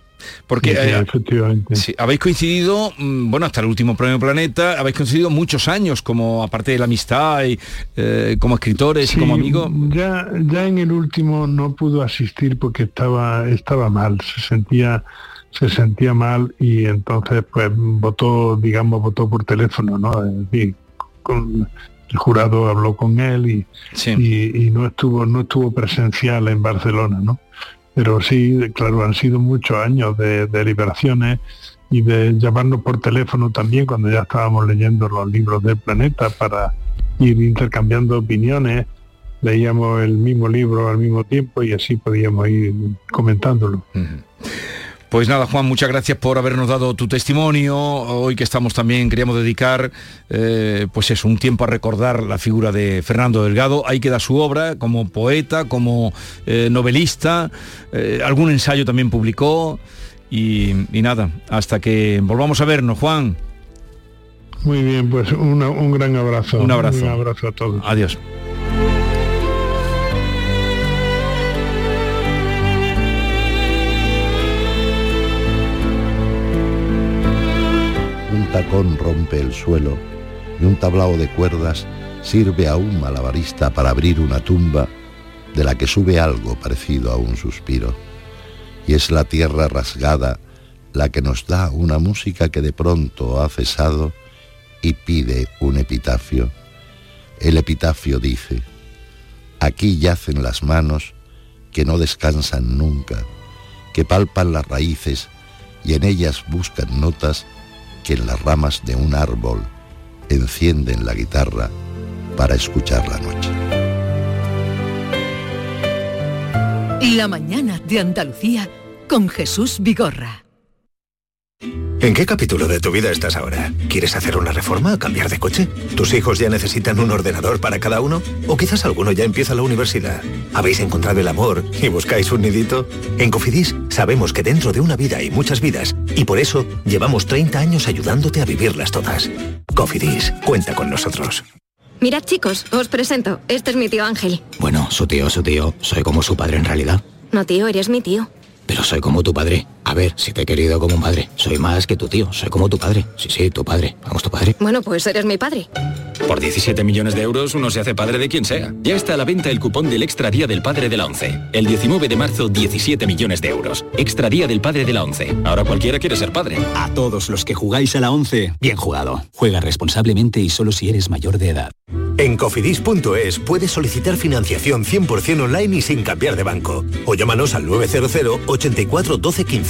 Porque Sí, eh, sí, habéis coincidido, mm, bueno, hasta el último premio Planeta, habéis coincidido muchos años como, aparte de la amistad, y, eh, como escritores y como amigos. Ya, ya en el último no pudo asistir porque estaba, estaba mal, se sentía, se sentía mal y entonces pues votó, digamos, votó por teléfono, ¿no? Es decir, con, el jurado habló con él y, y, y no estuvo, no estuvo presencial en Barcelona, ¿no? Pero sí, claro, han sido muchos años de, de liberaciones y de llamarnos por teléfono también cuando ya estábamos leyendo los libros del planeta para ir intercambiando opiniones, leíamos el mismo libro al mismo tiempo y así podíamos ir comentándolo. Pues nada, Juan, muchas gracias por habernos dado tu testimonio. Hoy que estamos también, queríamos dedicar, eh, pues eso, un tiempo a recordar la figura de Fernando Delgado. Ahí queda su obra como poeta, como eh, novelista, eh, algún ensayo también publicó. Y, y nada, hasta que volvamos a vernos, Juan. Muy bien, pues una- un gran abrazo. Un abrazo. Un abrazo a todos. Adiós. Tacón rompe el suelo y un tablao de cuerdas sirve a un malabarista para abrir una tumba de la que sube algo parecido a un suspiro. Y es la tierra rasgada la que nos da una música que de pronto ha cesado y pide un epitafio. El epitafio dice, aquí yacen las manos que no descansan nunca, que palpan las raíces y en ellas buscan notas que en las ramas de un árbol encienden la guitarra para escuchar la noche. La mañana de Andalucía con Jesús Vigorra. ¿En qué capítulo de tu vida estás ahora? ¿Quieres hacer una reforma o cambiar de coche? ¿Tus hijos ya necesitan un ordenador para cada uno? ¿O quizás alguno ya empieza la universidad? ¿Habéis encontrado el amor y buscáis un nidito? En Cofidis sabemos que dentro de una vida hay muchas vidas y por eso llevamos 30 años ayudándote a vivirlas todas. Cofidis, cuenta con nosotros. Mirad chicos, os presento. Este es mi tío Ángel. Bueno, su tío, su tío. Soy como su padre en realidad. No tío, eres mi tío. Pero soy como tu padre. A ver, si te he querido como un padre. Soy más que tu tío. Soy como tu padre. Sí, sí, tu padre. Vamos, tu padre. Bueno, pues eres mi padre. Por 17 millones de euros uno se hace padre de quien sea. Ya está a la venta el cupón del Extra Día del Padre de la ONCE. El 19 de marzo, 17 millones de euros. Extra Día del Padre de la ONCE. Ahora cualquiera quiere ser padre. A todos los que jugáis a la 11, bien jugado. Juega responsablemente y solo si eres mayor de edad. En cofidis.es puedes solicitar financiación 100% online y sin cambiar de banco. O llámanos al 900 84 12 15.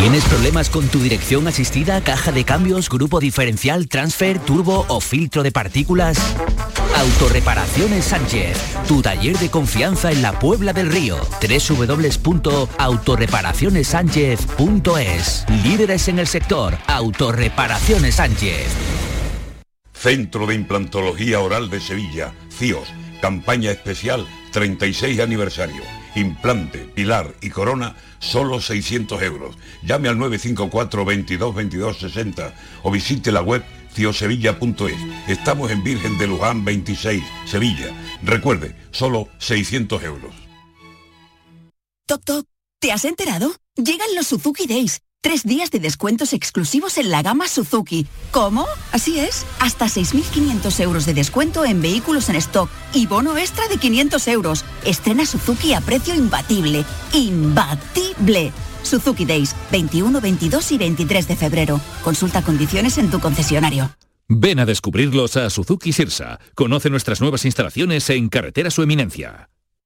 ¿Tienes problemas con tu dirección asistida, caja de cambios, grupo diferencial, transfer, turbo o filtro de partículas? Autorreparaciones Sánchez, tu taller de confianza en la Puebla del Río. www.autorreparacionessánchez.es Líderes en el sector, Autorreparaciones Sánchez. Centro de Implantología Oral de Sevilla, CIOS, campaña especial 36 aniversario. Implante, pilar y corona, solo 600 euros. Llame al 954 22 22 60 o visite la web ciosevilla.es. Estamos en Virgen de Luján 26, Sevilla. Recuerde, solo 600 euros. Toc Toc, ¿te has enterado? Llegan los Suzuki Days. Tres días de descuentos exclusivos en la gama Suzuki. ¿Cómo? Así es. Hasta 6.500 euros de descuento en vehículos en stock y bono extra de 500 euros. Estrena Suzuki a precio imbatible. ¡Imbatible! Suzuki Days, 21, 22 y 23 de febrero. Consulta condiciones en tu concesionario. Ven a descubrirlos a Suzuki Sirsa. Conoce nuestras nuevas instalaciones en Carretera Su Eminencia.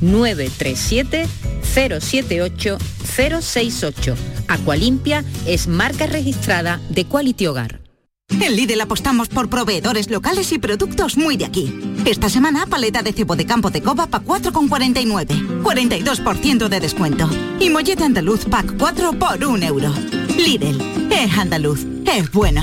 937 078 068. Aqualimpia es marca registrada de Quality Hogar. En Lidl apostamos por proveedores locales y productos muy de aquí. Esta semana, paleta de cebo de campo de coba pa 4,49. 42% de descuento. Y mollete andaluz pack 4 por 1 euro. Lidl, es andaluz, es bueno.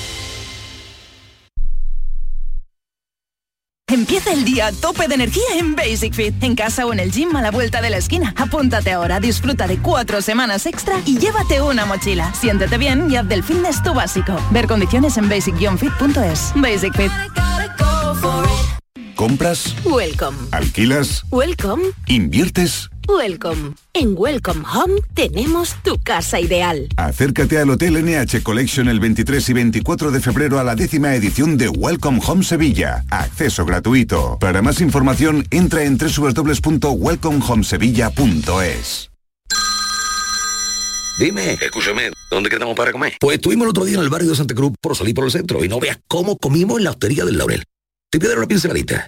El día a tope de energía en Basic Fit, en casa o en el gym a la vuelta de la esquina. Apúntate ahora, disfruta de cuatro semanas extra y llévate una mochila. Siéntete bien y haz del fitness tu básico. Ver condiciones en basic-fit.es. Basic Fit. ¿Compras? Welcome. ¿Alquilas? Welcome. ¿Inviertes? Welcome. En Welcome Home tenemos tu casa ideal. Acércate al Hotel NH Collection el 23 y 24 de febrero a la décima edición de Welcome Home Sevilla. Acceso gratuito. Para más información, entra en www.welcomehomesevilla.es. Dime, escúchame, ¿dónde quedamos para comer? Pues estuvimos el otro día en el barrio de Santa Cruz por salir por el centro y no veas cómo comimos en la hostería del Laurel. Te voy a dar una pinceladita.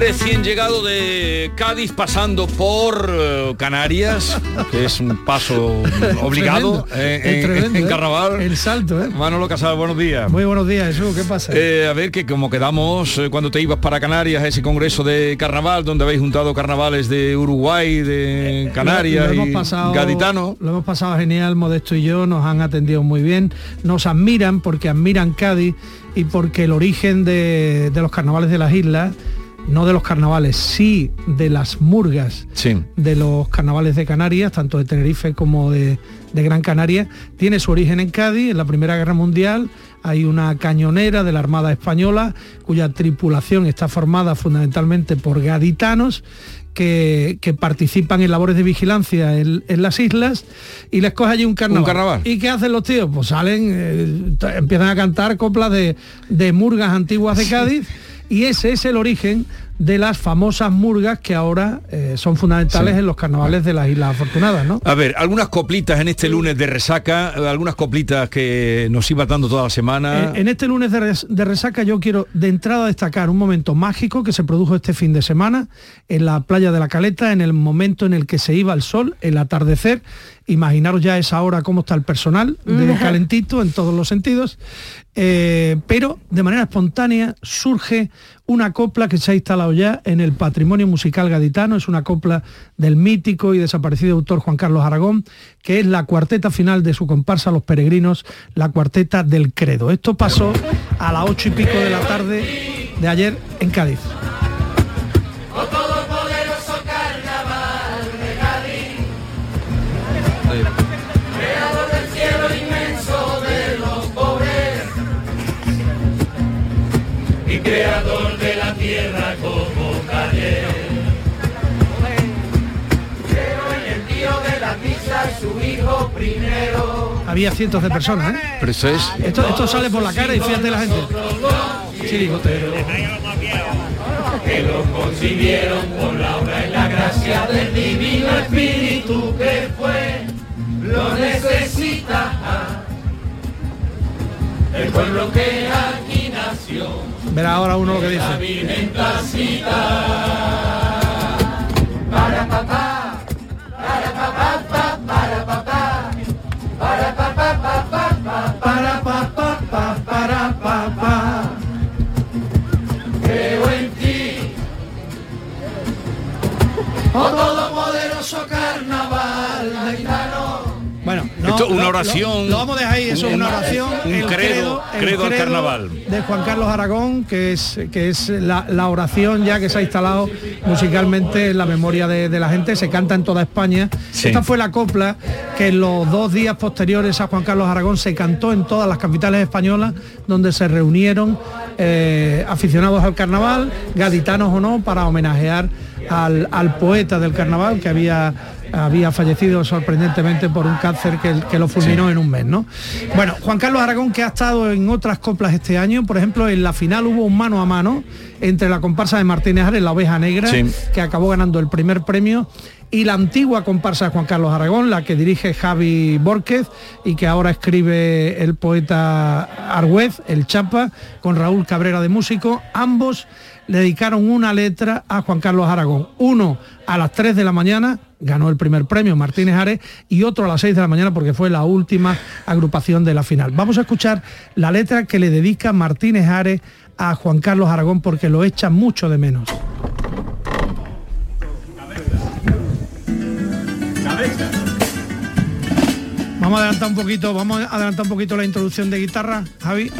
Recién llegado de Cádiz pasando por eh, Canarias, que es un paso obligado Tremendo, eh, en, ¿eh? carnaval. El salto, ¿eh? Manolo Casal, buenos días. Muy buenos días, Jesús, ¿qué pasa? Eh, a ver que como quedamos cuando te ibas para Canarias, ese congreso de carnaval, donde habéis juntado carnavales de Uruguay, de Canarias lo, y pasado, gaditano. Lo hemos pasado genial, Modesto y yo, nos han atendido muy bien, nos admiran porque admiran Cádiz y porque el origen de, de los carnavales de las islas, no de los carnavales, sí de las murgas Sí. de los carnavales de Canarias, tanto de Tenerife como de, de Gran Canaria, tiene su origen en Cádiz, en la Primera Guerra Mundial. Hay una cañonera de la Armada Española cuya tripulación está formada fundamentalmente por gaditanos que, que participan en labores de vigilancia en, en las islas y les coge allí un carnaval. Un carnaval. ¿Y qué hacen los tíos? Pues salen, eh, empiezan a cantar coplas de, de murgas antiguas de Cádiz y ese es el origen de las famosas murgas que ahora eh, son fundamentales Sí. en los carnavales de las Islas Afortunadas, ¿no? A ver, algunas coplitas en este lunes de resaca, algunas coplitas que nos iba dando toda la semana. Eh, en este lunes de, res- de resaca yo quiero de entrada destacar un momento mágico que se produjo este fin de semana en la playa de la Caleta, en el momento en el que se iba el sol, el atardecer. Imaginaros ya a esa hora cómo está el personal, de calentito en todos los sentidos. Eh, pero de manera espontánea surge una copla que se ha instalado ya en el patrimonio musical gaditano, es una copla del mítico y desaparecido autor Juan Carlos Aragón, que es la cuarteta final de su comparsa Los Peregrinos, la cuarteta del Credo. Esto pasó a las ocho y pico de la tarde de ayer en Cádiz. Creador de la tierra como calle. Pero en el tío de la misa su hijo primero. Había cientos de personas, ¿eh? Pero eso es... Esto, esto sale por la cara y fíjate la gente. Chirigotero. Que lo concibieron por la obra y la gracia del divino espíritu que fue, lo necesita el pueblo que aquí nació. Verá ahora uno lo que dice. Para papá, para papá, pa, para papá, para papá, pa, pa, pa, para papá, pa, para papá. Creo en ti. Oh todopoderoso carnaval Esto, una oración. Lo, lo vamos a dejar ahí, eso es un- una oración. Un el credo, el credo al carnaval. De Juan Carlos Aragón, que es, que es la, la oración ya que se ha instalado musicalmente en la memoria de, de la gente, se canta en toda España. Sí. Esta fue la copla que en los dos días posteriores a Juan Carlos Aragón se cantó en todas las capitales españolas, donde se reunieron eh, aficionados al carnaval, gaditanos o no, para homenajear al, al poeta del carnaval que había había fallecido sorprendentemente por un cáncer que, que lo fulminó en un mes, ¿no? Bueno, Juan Carlos Aragón que ha estado en otras coplas este año, por ejemplo, en la final hubo un mano a mano entre la comparsa de Martínez Ares, la oveja negra, Sí. que acabó ganando el primer premio, y la antigua comparsa de Juan Carlos Aragón, la que dirige Javi Borquez y que ahora escribe el poeta Argüez, el Chapa, con Raúl Cabrera de músico, ambos le dedicaron una letra a Juan Carlos Aragón. Uno a las 3 de la mañana, ganó el primer premio Martínez Ares, y otro a las 6 de la mañana porque fue la última agrupación de la final. Vamos a escuchar la letra que le dedica Martínez Ares a Juan Carlos Aragón porque lo echa mucho de menos. Vamos a adelantar un poquito, vamos a adelantar un poquito la introducción de guitarra, Javi,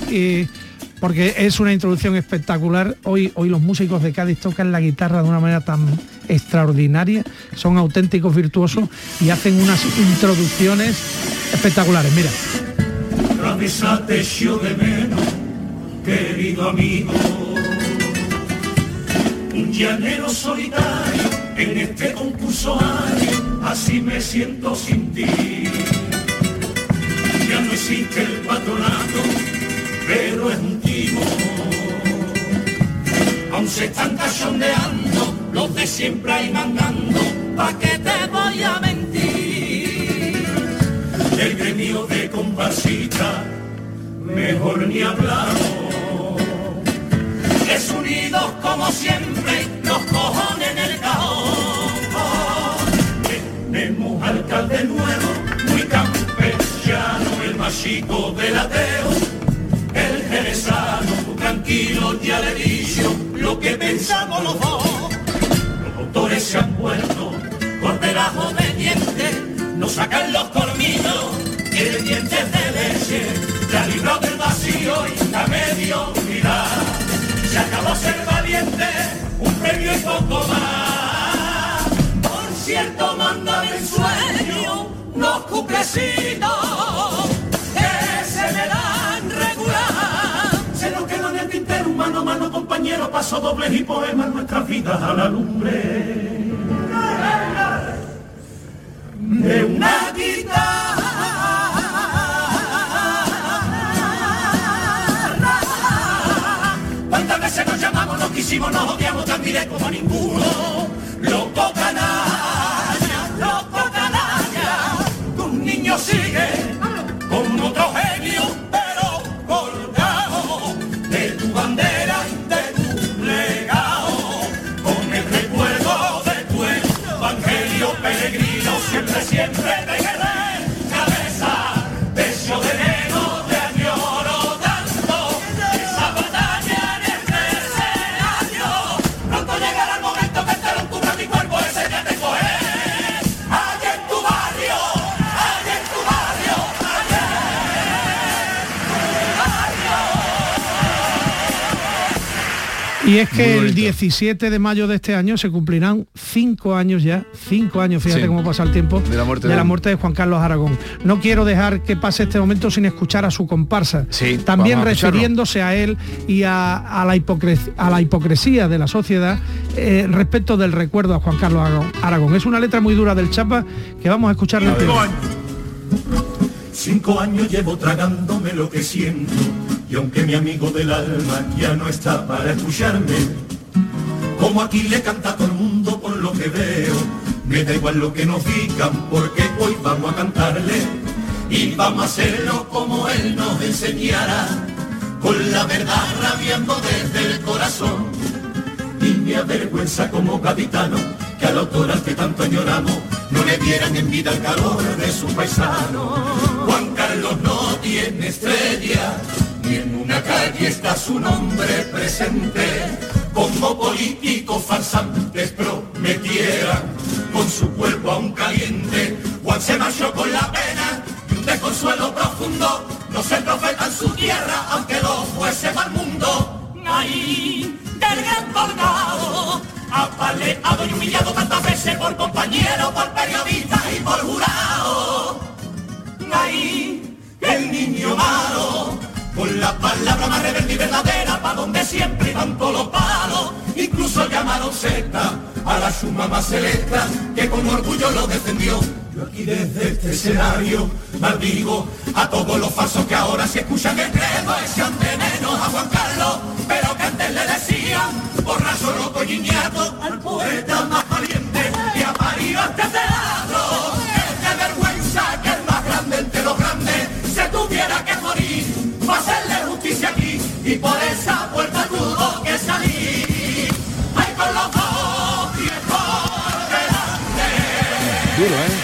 porque es una introducción espectacular. Hoy, hoy los músicos de Cádiz tocan la guitarra de una manera tan extraordinaria, son auténticos virtuosos y hacen unas introducciones espectaculares. Mira. Un llanero solitario en este concurso ario, así me siento sin ti. Ya no existe el patronato, pero es un timo. Aún se están cachondeando, los de siempre ahí mandando, ¿pa' qué te voy a mentir? Del gremio de comparsita, mejor ni hablamos. Desunidos como siempre, los cojones en el cajón. Tenemos alcalde nuevo, muy campechano, el más lo que pensamos los dos. Los autores se han vuelto corderajo de dientes, nos sacan los colmillos, tienen dientes de leche, la libró del vacío y la medio mirar. Se acabó ser valiente, un premio y poco más. Por cierto, manda el sueño, los cuplecitos mano, compañero, paso dobles y poemas, nuestras vidas a la lumbre de una guitarra. ¿Cuántas veces nos llamamos, nos quisimos, nos odiamos tan directo como ninguno? Loco canalla, loco canalla, que un niño sigue Y es que el bonito. 17 de mayo de este año se cumplirán cinco años ya, cinco años, fíjate Sí. cómo pasa el tiempo, De la muerte de, de- la muerte de Juan Carlos Aragón. No quiero dejar que pase este momento sin escuchar a su comparsa, Sí, también refiriéndose a él y a, a la, hipocres- a la hipocresía de la sociedad eh, respecto del recuerdo a Juan Carlos Aragón. Aragón. Es una letra muy dura del Chapa que vamos a escuchar Cinco años. Cinco años llevo tragándome lo que siento y aunque mi amigo del alma ya no está para escucharme, como aquí le canta todo el mundo por lo que veo, me da igual lo que nos digan porque hoy vamos a cantarle y vamos a hacerlo como él nos enseñara, con la verdad rabiando desde el corazón y me avergüenza como gaditano que al autor al que tanto añoramos no le dieran en vida el calor de su paisano. Juan Carlos no tiene estrella, ni en una calle está su nombre presente. Como políticos farsantes prometieran con su cuerpo aún caliente. Juan se marchó con la pena y un desconsuelo profundo. No se profeta en su tierra, aunque lo fuese el mundo. Ahí, del gran colgado, apaleado y humillado tantas veces por compañero, por periodista y por jurado. Ahí, el niño malo, con la palabra más rebelde y verdadera, pa' donde siempre iban todos los palos. Incluso llamaron secta a la suma más selecta, que con orgullo lo defendió. Yo aquí desde este escenario maldigo a todos los falsos que ahora se escuchan el credo, echan de menos a Juan Carlos, pero que antes le decían borracho, loco y niñato, al poeta más valiente que parido este Duro, ¿eh?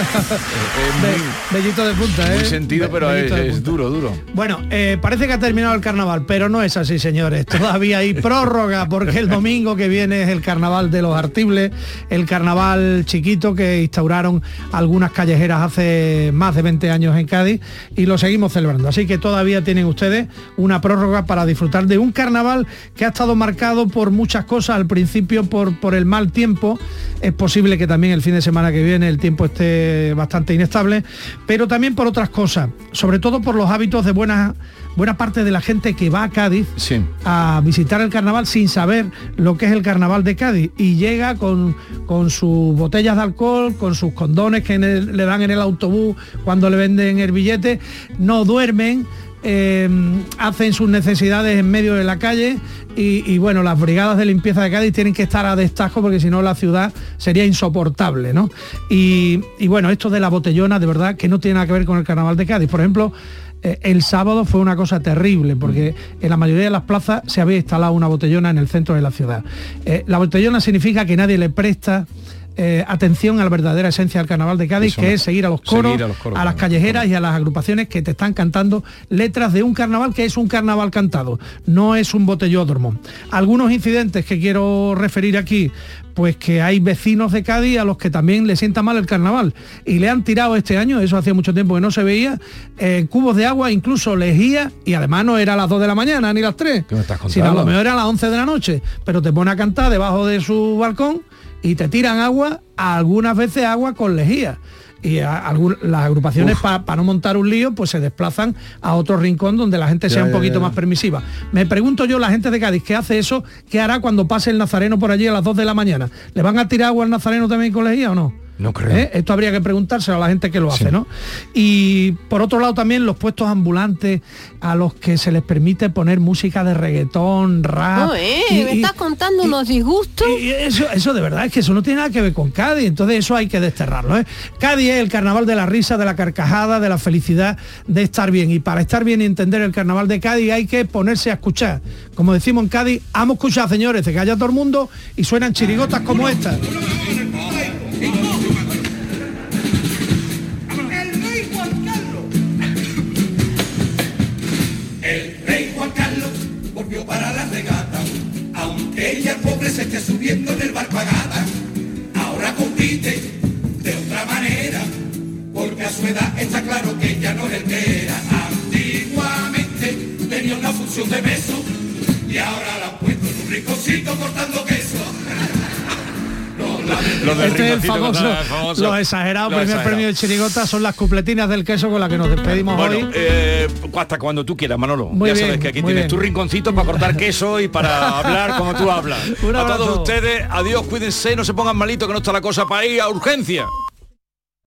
Be- bellito de punta, ¿eh? Muy sentido, pero es, duro, duro. Bueno, eh, parece que ha terminado el carnaval, pero no es así, señores. Todavía hay prórroga porque el domingo que viene es el carnaval de los artibles, el carnaval chiquito que instauraron algunas callejeras hace más de 20 años en Cádiz y lo seguimos celebrando. Así que todavía tienen ustedes una prórroga para disfrutar de un carnaval que ha estado marcado por muchas cosas. Al principio por, por el mal tiempo. Es posible que también el fin de semana que viene el tiempo esté bastante inestable, pero también por otras cosas, sobre todo por los hábitos de buena, buena parte de la gente que va a Cádiz a visitar el carnaval sin saber lo que es el carnaval de Cádiz y llega con, con sus botellas de alcohol, con sus condones que el- le dan en el autobús cuando le venden el billete, no duermen. Eh, hacen sus necesidades en medio de la calle y, bueno, las brigadas de limpieza de Cádiz tienen que estar a destajo porque si no la ciudad sería insoportable, ¿no? Y, y bueno, esto de la botellona, de verdad, que no tiene nada que ver con el carnaval de Cádiz. Por ejemplo, eh, el sábado fue una cosa terrible porque en la mayoría de las plazas se había instalado una botellona en el centro de la ciudad. Eh, la botellona significa que nadie le presta eh, atención a la verdadera esencia del carnaval de Cádiz, Eso que es seguir a los coros, a los coros, a las claro, callejeras y a las agrupaciones que te están cantando letras de un carnaval que es un carnaval cantado, no es un botellódromo. Algunos incidentes que quiero referir aquí, pues que hay vecinos de Cádiz a los que también le sienta mal el carnaval y le han tirado este año, eso hacía mucho tiempo que no se veía, eh, cubos de agua, incluso lejía, y además no era a las 2 de la mañana ni las 3, ¿Qué me estás sino a lo mejor era a las 11 de la noche, pero te pone a cantar debajo de su balcón y te tiran agua, algunas veces agua con lejía. Y a- las agrupaciones para no montar un lío pues se desplazan a otro rincón donde la gente sea un ya, poquito ya. más permisiva. Me pregunto yo, la gente de Cádiz que hace eso, ¿qué hará cuando pase el nazareno por allí a las 2 de la mañana? ¿Le van a tirar agua al nazareno también con lejía o no? No creo. ¿Eh? Esto habría que preguntárselo a la gente que lo hace, Sí. ¿no? Y por otro lado también los puestos ambulantes a los que se les permite poner música de reggaetón, rap. No, eh, y- me y- estás contando unos disgustos. y eso, eso de verdad es que eso no tiene nada que ver con Cádiz, entonces eso hay que desterrarlo. ¿eh? Cádiz es el carnaval de la risa, de la carcajada, de la felicidad, de estar bien. Y para estar bien y entender el carnaval de Cádiz hay que ponerse a escuchar. Como decimos en Cádiz, amo escuchar, señores, se calla todo el mundo y suenan chirigotas como esta. Se esté subiendo en el barco a gata. Ahora compite de otra manera, porque a su edad está claro que ya no es el. Antiguamente tenía una función de beso y ahora la han puesto en un rinconcito cortando queso. Lo del Este es el rinconcito famoso, con- el famoso- los exagerados primer exagerado. premio de chirigota son las cupletinas del queso con las que nos despedimos Bueno, hoy. eh, hasta cuando tú quieras, Manolo. Muy ya bien, sabes que aquí tienes bien. tu rinconcito para cortar queso y para hablar como tú hablas. A todos ustedes, adiós, cuídense, no se pongan malitos que no está la cosa para ir a urgencia.